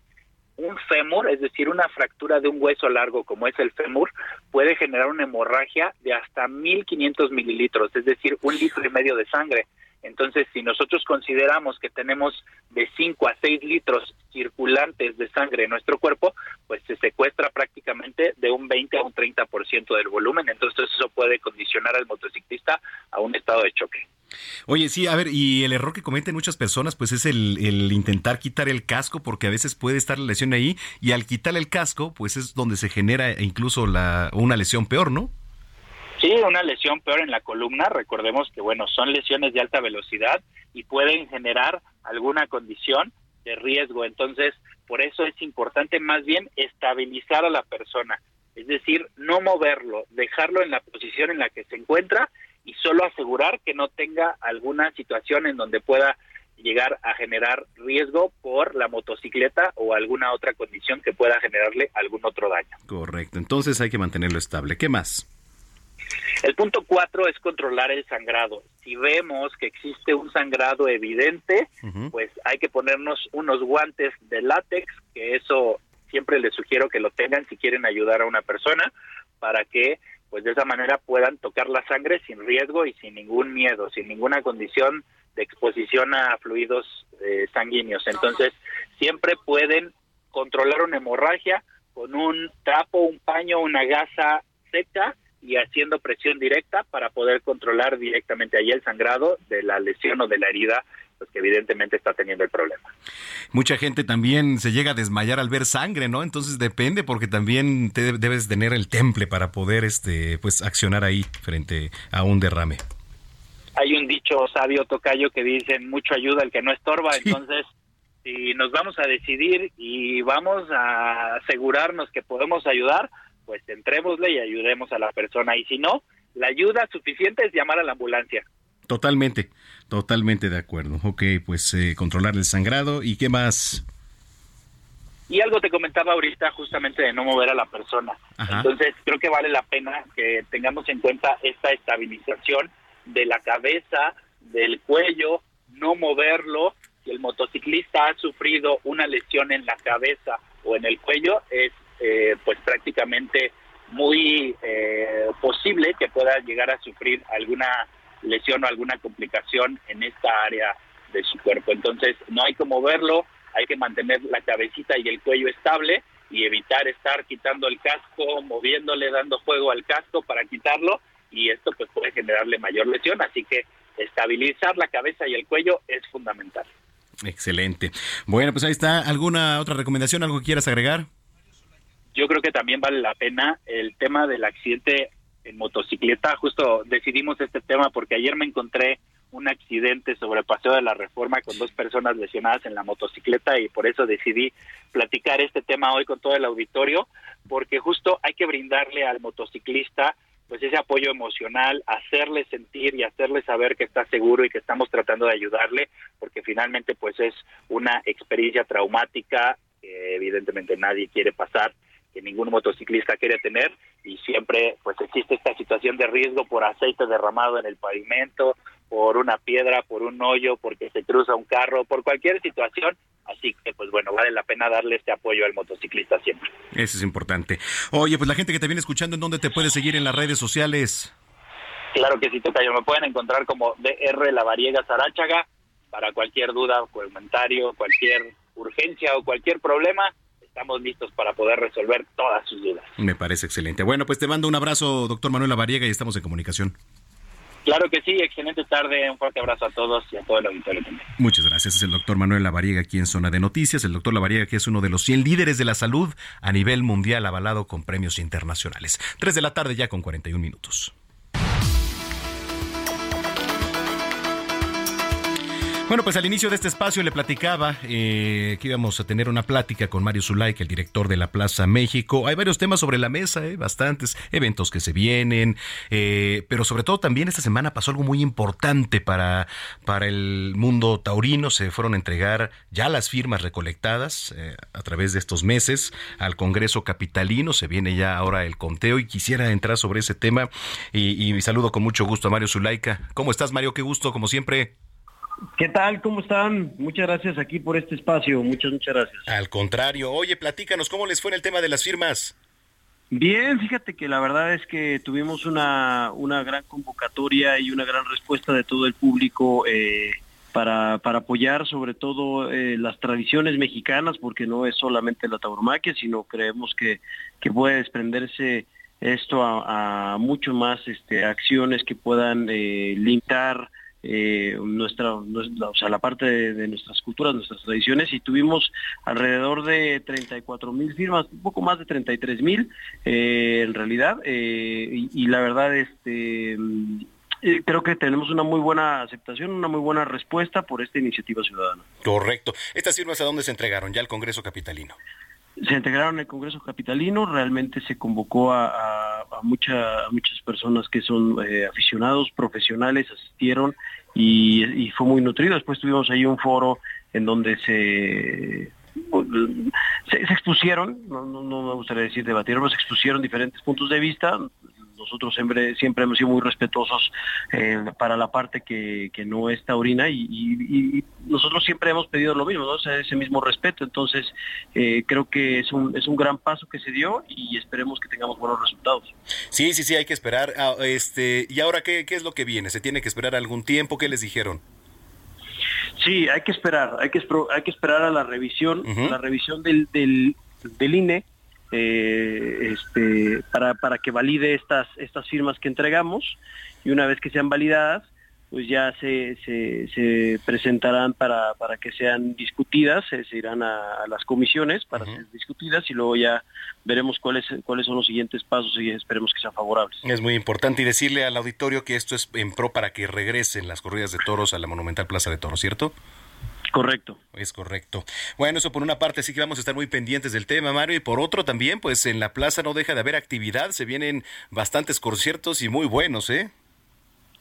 un fémur, es decir, una fractura de un hueso largo como es el fémur, puede generar una hemorragia de hasta 1500 mililitros, es decir, un litro y medio de sangre. Entonces, si nosotros consideramos que tenemos de 5 a 6 litros circulantes de sangre en nuestro cuerpo, pues se secuestra prácticamente de un 20 a un 30% del volumen. Entonces, eso puede condicionar al motociclista a un estado de choque. Oye, sí, a ver, y el error que cometen muchas personas, pues es el, el, intentar quitar el casco, porque a veces puede estar la lesión ahí, y al quitar el casco, pues es donde se genera incluso la, una lesión peor, ¿no? Sí, una lesión peor en la columna. Recordemos que, bueno, son lesiones de alta velocidad y pueden generar alguna condición de riesgo. Entonces, por eso es importante más bien estabilizar a la persona. Es decir, no moverlo, dejarlo en la posición en la que se encuentra y solo asegurar que no tenga alguna situación en donde pueda llegar a generar riesgo por la motocicleta o alguna otra condición que pueda generarle algún otro daño. Correcto, entonces hay que mantenerlo estable. ¿Qué más? El punto cuatro es controlar el sangrado. Si vemos que existe un sangrado evidente, pues hay que ponernos unos guantes de látex, que eso siempre les sugiero que lo tengan si quieren ayudar a una persona, para que pues de esa manera puedan tocar la sangre sin riesgo y sin ningún miedo, sin ninguna condición de exposición a fluidos eh, sanguíneos. Entonces, siempre pueden controlar una hemorragia con un trapo, un paño, una gasa seca y haciendo presión directa para poder controlar directamente ahí el sangrado de la lesión o de la herida pues que evidentemente está teniendo el problema. Mucha gente también se llega a desmayar al ver sangre, ¿no? Entonces depende porque también te debes tener el temple para poder este pues accionar ahí frente a un derrame. Hay un dicho sabio tocayo que dice mucho ayuda el que no estorba, entonces si nos vamos a decidir y vamos a asegurarnos que podemos ayudar, pues entrémosle y ayudemos a la persona. Y si no, la ayuda suficiente es llamar a la ambulancia. Totalmente, totalmente de acuerdo. Ok, pues eh, controlar el sangrado y qué más. Y algo te comentaba ahorita justamente de no mover a la persona. Entonces creo que vale la pena que tengamos en cuenta esta estabilización de la cabeza, del cuello, no moverlo. Si el motociclista ha sufrido una lesión en la cabeza o en el cuello, es eh, pues prácticamente muy eh, posible que pueda llegar a sufrir alguna lesión o alguna complicación en esta área de su cuerpo. Entonces no hay que moverlo, hay que mantener la cabecita y el cuello estable y evitar estar quitando el casco, moviéndole, dando juego al casco para quitarlo y esto pues puede generarle mayor lesión, así que estabilizar la cabeza y el cuello es fundamental. Excelente. Bueno, pues ahí está. ¿Alguna otra recomendación, algo que quieras agregar? yo creo que también vale la pena el tema del accidente en motocicleta. Justo decidimos este tema porque ayer me encontré un accidente sobre Paseo de la Reforma con dos personas lesionadas en la motocicleta y por eso decidí platicar este tema hoy con todo el auditorio porque justo hay que brindarle al motociclista pues ese apoyo emocional, hacerle sentir y hacerle saber que está seguro y que estamos tratando de ayudarle, porque finalmente pues es una experiencia traumática que evidentemente nadie quiere pasar que ningún motociclista quiere tener y siempre pues existe esta situación de riesgo por aceite derramado en el pavimento, por una piedra, por un hoyo, porque se cruza un carro, por cualquier situación, así que pues bueno, vale la pena darle este apoyo al motociclista siempre. Eso es importante. Oye, pues la gente que te viene escuchando, ¿en dónde te puede seguir en las redes sociales? Claro que sí, yo me pueden encontrar como DR La Variega Sarachaga para cualquier duda, comentario, cualquier urgencia o cualquier problema estamos listos para poder resolver todas sus dudas. Me parece excelente. Bueno, pues te mando un abrazo, doctor Manuel Lavariega, y estamos en comunicación. Claro que sí, excelente tarde, un fuerte abrazo a todos y a todo el auditorio también. Muchas gracias, es el doctor Manuel Lavariega aquí en Zona de Noticias, el doctor Lavariega que es uno de los 100 líderes de la salud a nivel mundial avalado con premios internacionales. Tres de la tarde ya con 41 minutos. Bueno, pues al inicio de este espacio le platicaba eh, que íbamos a tener una plática con Mario Zulaika, el director de la Plaza México. Hay varios temas sobre la mesa, eh, bastantes eventos que se vienen, eh, pero sobre todo también esta semana pasó algo muy importante para, para el mundo taurino. Se fueron a entregar ya las firmas recolectadas eh, a través de estos meses al Congreso Capitalino. Se viene ya ahora el conteo y quisiera entrar sobre ese tema. Y, saludo con mucho gusto a Mario Zulaika. ¿Cómo estás, Mario? Qué gusto, como siempre. ¿Qué tal? ¿Cómo están? Muchas gracias aquí por este espacio. Muchas, muchas gracias. Al contrario. Oye, platícanos, ¿cómo les fue en el tema de las firmas? Bien, fíjate que la verdad es que tuvimos una, una gran convocatoria y una gran respuesta de todo el público eh, para, para apoyar sobre todo eh, las tradiciones mexicanas, porque no es solamente la tauromaquia, sino creemos que, que puede desprenderse esto a, a mucho más este, acciones que puedan eh, limitar eh, nuestra, o sea, la parte de, nuestras culturas, nuestras tradiciones y tuvimos alrededor de 34 mil firmas, un poco más de 33 mil eh, en realidad eh, y, y, la verdad este creo que tenemos una muy buena aceptación, una muy buena respuesta por esta iniciativa ciudadana. Correcto. ¿Estas firmas a dónde se entregaron? Ya al Congreso Capitalino se integraron el Congreso Capitalino, realmente se convocó a, a, a, mucha, a muchas personas que son eh, aficionados, profesionales, asistieron y, fue muy nutrido. Después tuvimos ahí un foro en donde se, se, expusieron, no, no, no, me gustaría decir debatieron, se expusieron diferentes puntos de vista, nosotros siempre siempre hemos sido muy respetuosos eh, para la parte que, que, no es taurina y, y, y, nosotros siempre hemos pedido lo mismo, ¿no? o sea, ese mismo respeto. Entonces, eh, creo que es un, es un gran paso que se dio y esperemos que tengamos buenos resultados. Sí, sí, sí, hay que esperar. Ah, este, ¿Y ahora qué, qué es lo que viene? ¿Se tiene que esperar algún tiempo? ¿Qué les dijeron? Sí, hay que esperar, hay que, hay que esperar a la revisión, uh -huh. la revisión del, del, del INE eh, este, para, para que valide estas, estas firmas que entregamos y una vez que sean validadas, pues ya se, se, se presentarán para, para que sean discutidas, se, se irán a, a, las comisiones para uh -huh. ser discutidas y luego ya veremos cuáles, cuáles son los siguientes pasos y esperemos que sean favorables. Es muy importante y decirle al auditorio que esto es en pro para que regresen las corridas de toros a la Monumental Plaza de Toros, ¿cierto? Correcto. Es correcto. Bueno, eso por una parte sí que vamos a estar muy pendientes del tema, Mario, y por otro también, pues en la plaza no deja de haber actividad, se vienen bastantes conciertos y muy buenos, ¿eh?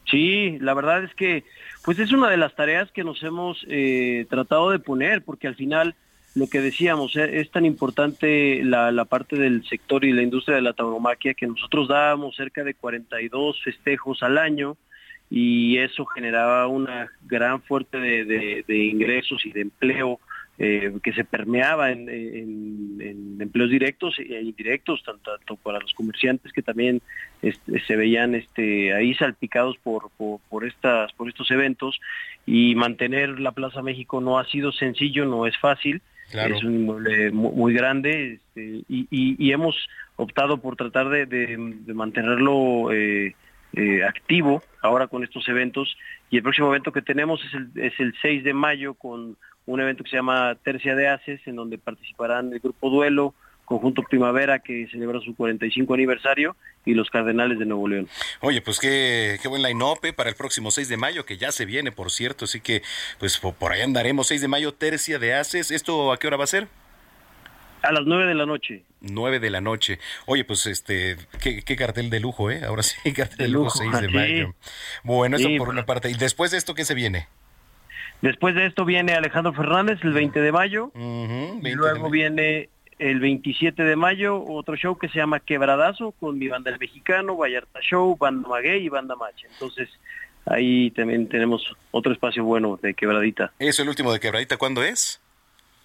Sí, la verdad es que pues es una de las tareas que nos hemos eh, tratado de poner, porque al final lo que decíamos, eh, es tan importante la, la, parte del sector y la industria de la tauromaquia que nosotros dábamos cerca de 42 festejos al año, y eso generaba una gran fuerte de, de, de ingresos y de empleo eh, que se permeaba en, en, en, empleos directos e indirectos, tanto, tanto, para los comerciantes que también este, se veían este, ahí salpicados por, por, por, estas, por estos eventos y mantener la Plaza México no ha sido sencillo, no es fácil. Claro. Es un inmueble muy, muy grande este, y, y, y, hemos optado por tratar de, de, de mantenerlo eh, eh, activo ahora con estos eventos y el próximo evento que tenemos es el, es el 6 de mayo con un evento que se llama Tercia de Haces en donde participarán el Grupo Duelo, Conjunto Primavera que celebra su 45 aniversario y los Cardenales de Nuevo León. Oye, pues qué, qué buen line-up ¿eh? para el próximo 6 de mayo, que ya se viene, por cierto, así que pues por ahí andaremos 6 de mayo, Tercia de Haces. ¿Esto a qué hora va a ser? A las nueve de la noche. Nueve de la noche. Oye, pues este, qué, qué cartel de lujo, ¿eh? Ahora sí, cartel de, lujo, 6 de sí. mayo. Bueno, eso sí, por una parte. ¿Y después de esto qué se viene? Después de esto viene Alejandro Fernández el 20 de mayo. Uh -huh, 20 y luego de viene el 27 de mayo otro show que se llama Quebradazo con mi banda El Mexicano, Vallarta Show, Banda Maguey y Banda Macha. Entonces, ahí también tenemos otro espacio bueno de Quebradita. ¿Eso el último de Quebradita cuándo es?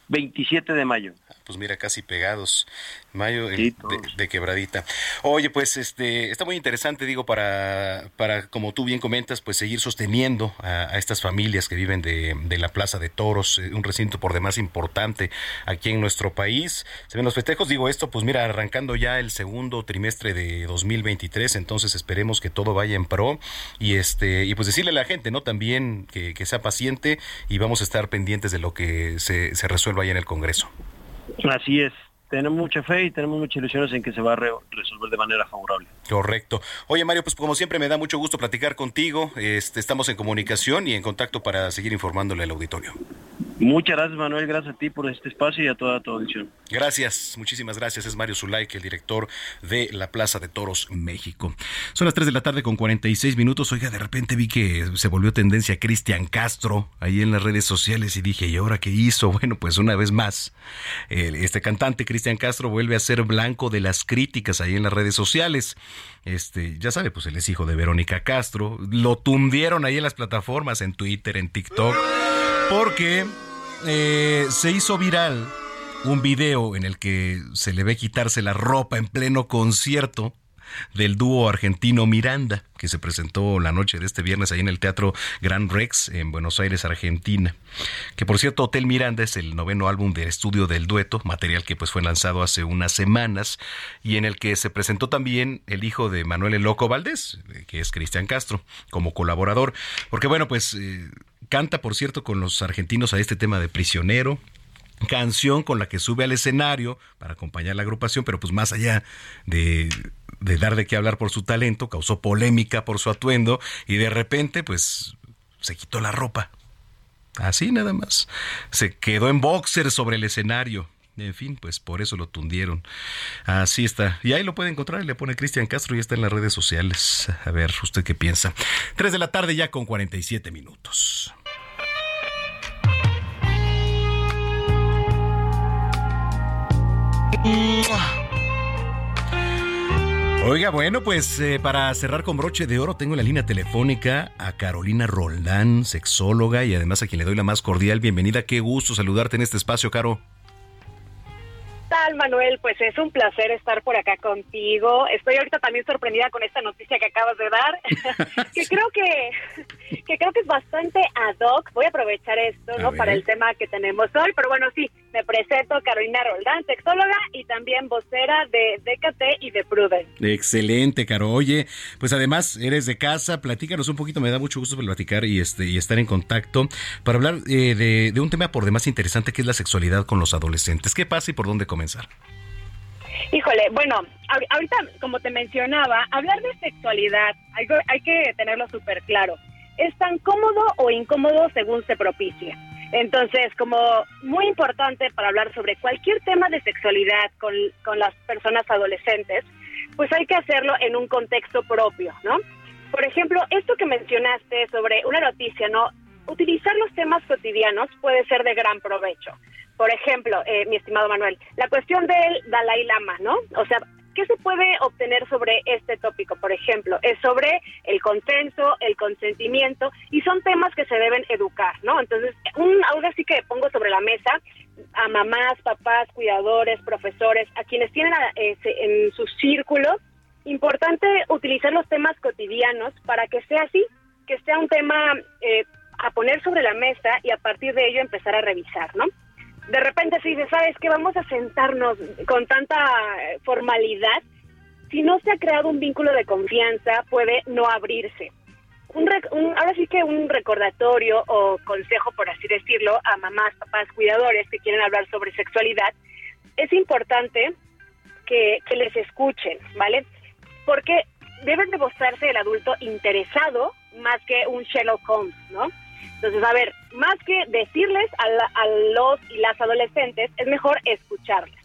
27 de mayo. Pues mira, casi pegados. Mayo de, de, quebradita. Oye, pues este está muy interesante, digo, para, para como tú bien comentas, pues seguir sosteniendo a, a estas familias que viven de, de, la Plaza de Toros, eh, un recinto por demás importante aquí en nuestro país. Se ven los festejos, digo esto, pues mira, arrancando ya el segundo trimestre de 2023, entonces esperemos que todo vaya en pro y este y pues decirle a la gente, ¿no? También que, que sea paciente y vamos a estar pendientes de lo que se, se resuelva ahí en el Congreso. Así es, tenemos mucha fe y tenemos muchas ilusiones en que se va a resolver de manera favorable. Correcto. Oye, Mario, pues como siempre me da mucho gusto platicar contigo. Este, estamos en comunicación y en contacto para seguir informándole al auditorio. Muchas gracias, Manuel. Gracias a ti por este espacio y a toda tu audición. Gracias, muchísimas gracias. Es Mario Zulay, el director de la Plaza de Toros México. Son las 3 de la tarde con 46 minutos. Oiga, de repente vi que se volvió tendencia Cristian Castro ahí en las redes sociales y dije, ¿y ahora qué hizo? Bueno, pues una vez más, este cantante Cristian Castro vuelve a ser blanco de las críticas ahí en las redes sociales. Este, ya sabe, pues él es hijo de Verónica Castro. Lo tundieron ahí en las plataformas, en Twitter, en TikTok, porque eh, se hizo viral un video en el que se le ve quitarse la ropa en pleno concierto del dúo argentino Miranda, que se presentó la noche de este viernes ahí en el Teatro Gran Rex en Buenos Aires, Argentina. Que por cierto, Hotel Miranda es el noveno álbum de estudio del dueto, material que pues fue lanzado hace unas semanas y en el que se presentó también el hijo de Manuel El Loco Valdés, que es Cristian Castro, como colaborador. Porque bueno, pues eh, canta por cierto con los argentinos a este tema de prisionero, canción con la que sube al escenario para acompañar la agrupación, pero pues más allá de, de, dar de qué hablar por su talento, causó polémica por su atuendo y de repente pues se quitó la ropa. Así nada más. Se quedó en boxer sobre el escenario. En fin, pues por eso lo tundieron. Así está. Y ahí lo puede encontrar, le pone Cristian Castro y está en las redes sociales. A ver, ¿usted qué piensa? Tres de la tarde ya con 47 minutos. Oiga, bueno, pues eh, para cerrar con broche de oro tengo en la línea telefónica a Carolina Roldán, sexóloga y además a quien le doy la más cordial bienvenida. Qué gusto saludarte en este espacio, Caro tal, Manuel? Pues es un placer estar por acá contigo. Estoy ahorita también sorprendida con esta noticia que acabas de dar, que creo que, que creo que es bastante ad hoc. Voy a aprovechar esto, ¿no? Para el tema que tenemos hoy, pero bueno, sí, me presento Carolina Roldán, sexóloga y también vocera de DKT y de Prudence. Excelente, Caro. Oye, pues además eres de casa, platícanos un poquito, me da mucho gusto platicar y este y estar en contacto para hablar eh, de, de un tema por demás interesante que es la sexualidad con los adolescentes. ¿Qué pasa y por dónde comenzar? Híjole, bueno, ahorita, como te mencionaba, hablar de sexualidad, hay, hay que tenerlo súper claro. Es tan cómodo o incómodo según se propicie. Entonces, como muy importante para hablar sobre cualquier tema de sexualidad con, con las personas adolescentes, pues hay que hacerlo en un contexto propio, ¿no? Por ejemplo, esto que mencionaste sobre una noticia, ¿no? Utilizar los temas cotidianos puede ser de gran provecho. Por ejemplo, eh, mi estimado Manuel, la cuestión del Dalai Lama, ¿no? O sea, ¿qué se puede obtener sobre este tópico? Por ejemplo, es sobre el consenso, el consentimiento, y son temas que se deben educar, ¿no? Entonces, un, algo así que pongo sobre la mesa a mamás, papás, cuidadores, profesores, a quienes tienen en su círculo, importante utilizar los temas cotidianos para que sea así, que sea un tema eh, a poner sobre la mesa y a partir de ello empezar a revisar, ¿no? De repente se dice, ¿sabes qué? Vamos a sentarnos con tanta formalidad. Si no se ha creado un vínculo de confianza, puede no abrirse. Un, ahora sí que un recordatorio o consejo, por así decirlo, a mamás, papás, cuidadores que quieren hablar sobre sexualidad, es importante que, que les escuchen, ¿vale? Porque deben demostrarse el adulto interesado más que un Sherlock Holmes, ¿no? Entonces, a ver, más que decirles a, los y las adolescentes, es mejor escucharles.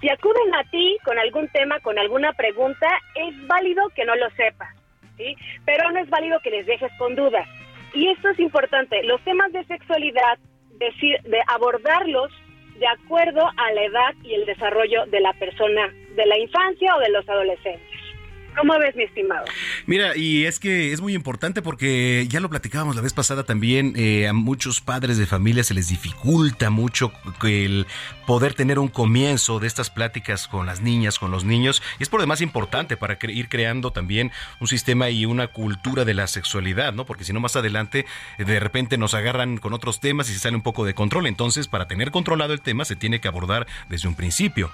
Si acuden a ti con algún tema, con alguna pregunta, es válido que no lo sepas, ¿sí? Pero no es válido que les dejes con dudas. Y esto es importante, los temas de sexualidad, decir, de abordarlos de acuerdo a la edad y el desarrollo de la persona, de la infancia o de los adolescentes. ¿Cómo ves, mi estimado? Mira, y es que es muy importante porque ya lo platicábamos la vez pasada también, eh, a muchos padres de familia se les dificulta mucho el poder tener un comienzo de estas pláticas con las niñas, con los niños, y es por demás importante para ir creando también un sistema y una cultura de la sexualidad, ¿no? Porque si no más adelante de repente nos agarran con otros temas y se sale un poco de control, entonces para tener controlado el tema se tiene que abordar desde un principio.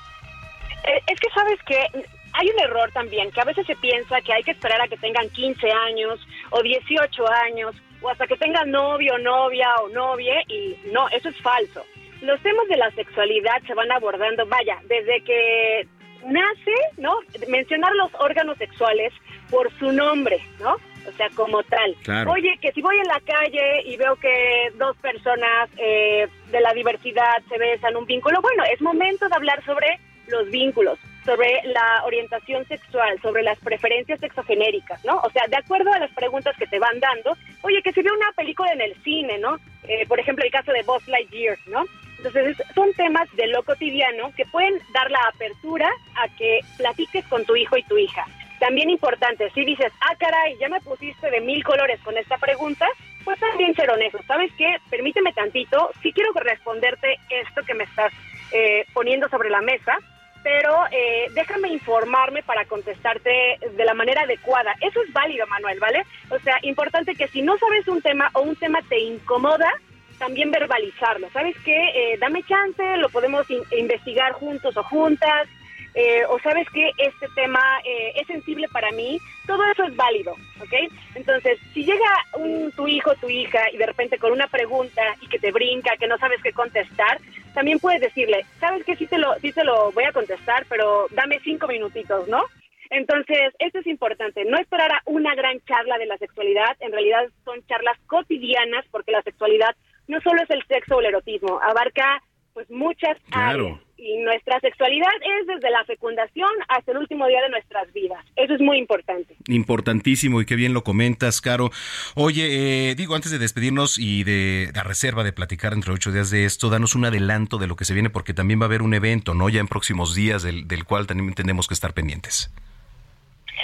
Eh, es que sabes que hay un error también, que a veces se piensa que hay que esperar a que tengan 15 años o 18 años o hasta que tengan novio, novia o novia y no, eso es falso. los temas de la sexualidad se van abordando, vaya, desde que nace, ¿no? Mencionar los órganos sexuales por su nombre, ¿no? O sea, como tal. Oye, que si voy en la calle y veo que dos personas eh, de la diversidad se besan un vínculo, bueno, es momento de hablar sobre los vínculos, sobre la orientación sexual, sobre las preferencias sexogenéricas, ¿no? O sea, de acuerdo a las preguntas que te van dando, oye, que si veo una película en el cine, ¿no? Eh, por ejemplo, el caso de Buzz Lightyear, ¿no? Entonces, son temas de lo cotidiano que pueden dar la apertura a que platiques con tu hijo y tu hija. También importante, si dices, ah, caray, ya me pusiste de mil colores con esta pregunta, pues también ser honesto. ¿Sabes qué? Permíteme tantito, sí quiero responderte esto que me estás eh, poniendo sobre la mesa, pero eh, déjame informarme para contestarte de la manera adecuada. Eso es válido, Manuel, ¿vale? O sea, importante que si no sabes un tema o un tema te incomoda, también verbalizarlo. ¿Sabes qué? Eh, dame chance, lo podemos investigar juntos o juntas. Eh, o sabes que este tema eh, es sensible para mí, todo eso es válido, ¿ok? Entonces, si llega un, tu hijo, tu hija, y de repente con una pregunta y que te brinca, que no sabes qué contestar, también puedes decirle, ¿sabes qué? Sí te lo, sí te lo voy a contestar, pero dame cinco minutitos, ¿no? Entonces, esto es importante, no esperar a una gran charla de la sexualidad, en realidad son charlas cotidianas, porque la sexualidad no solo es el sexo o el erotismo, abarca pues muchas áreas. Y nuestra sexualidad es desde la fecundación hasta el último día de nuestras vidas. Eso es muy importante. Importantísimo y qué bien lo comentas, Caro. Oye, eh, digo, antes de despedirnos y de la reserva de platicar entre ocho días de esto, danos un adelanto de lo que se viene porque también va a haber un evento, ¿no? Ya en próximos días del, del cual también tenemos que estar pendientes.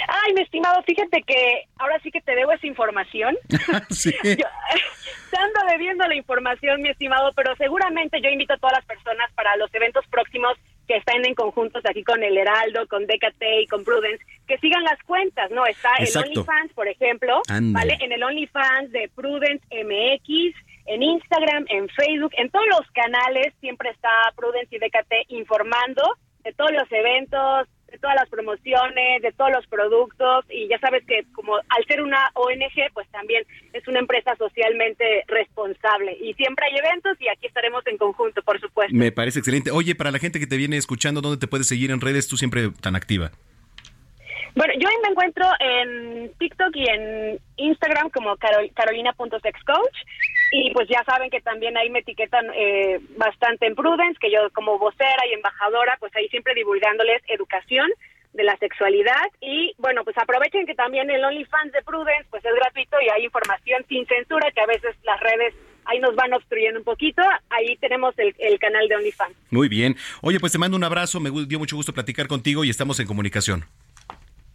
Ay, mi estimado, fíjate que ahora sí que te debo esa información. sí. te ando debiendo la información, mi estimado, pero seguramente yo invito a todas las personas para los eventos próximos que están en conjuntos aquí con el Heraldo, con DKT y con Prudence, que sigan las cuentas, ¿no? Está el OnlyFans, por ejemplo, ¿vale? En el OnlyFans de Prudence MX, en Instagram, en Facebook, en todos los canales siempre está Prudence y DKT informando de todos los eventos, de todas las promociones, de todos los productos y ya sabes que como al ser una ONG pues también es una empresa socialmente responsable y siempre hay eventos y aquí estaremos en conjunto, por supuesto. Me parece excelente. Oye, para la gente que te viene escuchando, ¿dónde te puedes seguir en redes? Tú siempre tan activa. Bueno, yo me encuentro en TikTok y en Instagram como carolina.sexcoach y pues ya saben que también ahí me etiquetan eh, bastante en Prudence, que yo como vocera y embajadora, pues ahí siempre divulgándoles educación de la sexualidad y bueno, pues aprovechen que también el OnlyFans de Prudence pues es gratuito y hay información sin censura que a veces las redes ahí nos van obstruyendo un poquito, ahí tenemos el, el canal de OnlyFans. Muy bien. Oye, pues te mando un abrazo, me dio mucho gusto platicar contigo y estamos en comunicación.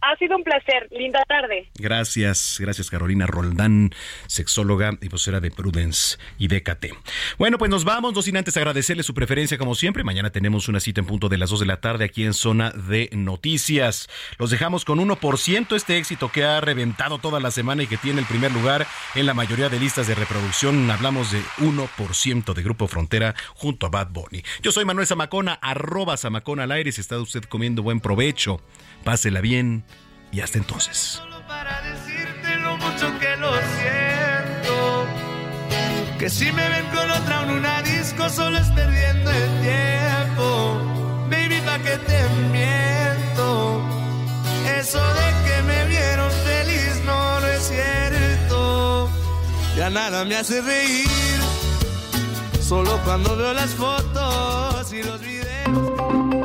Ha sido un placer. Linda tarde. Gracias, gracias Carolina Roldán, sexóloga y vocera de Prudence y DKT. Bueno, pues nos vamos, no sin antes agradecerle su preferencia como siempre. Mañana tenemos una cita en punto de las 2 de la tarde aquí en Zona de Noticias. Los dejamos con 1%, este éxito que ha reventado toda la semana y que tiene el primer lugar en la mayoría de listas de reproducción. Hablamos de 1% de Grupo Frontera junto a Bad Bunny. Yo soy Manuel Zamacona, arroba Zamacona al aire. Si está usted comiendo buen provecho, pásela bien y hasta entonces. Para decirte lo mucho que lo siento. Que si me ven con otra en una disco, solo es perdiendo el tiempo. Baby, pa' que te miento. Eso de que me vieron feliz no, no es cierto. Ya nada me hace reír. Solo cuando veo las fotos y los videos.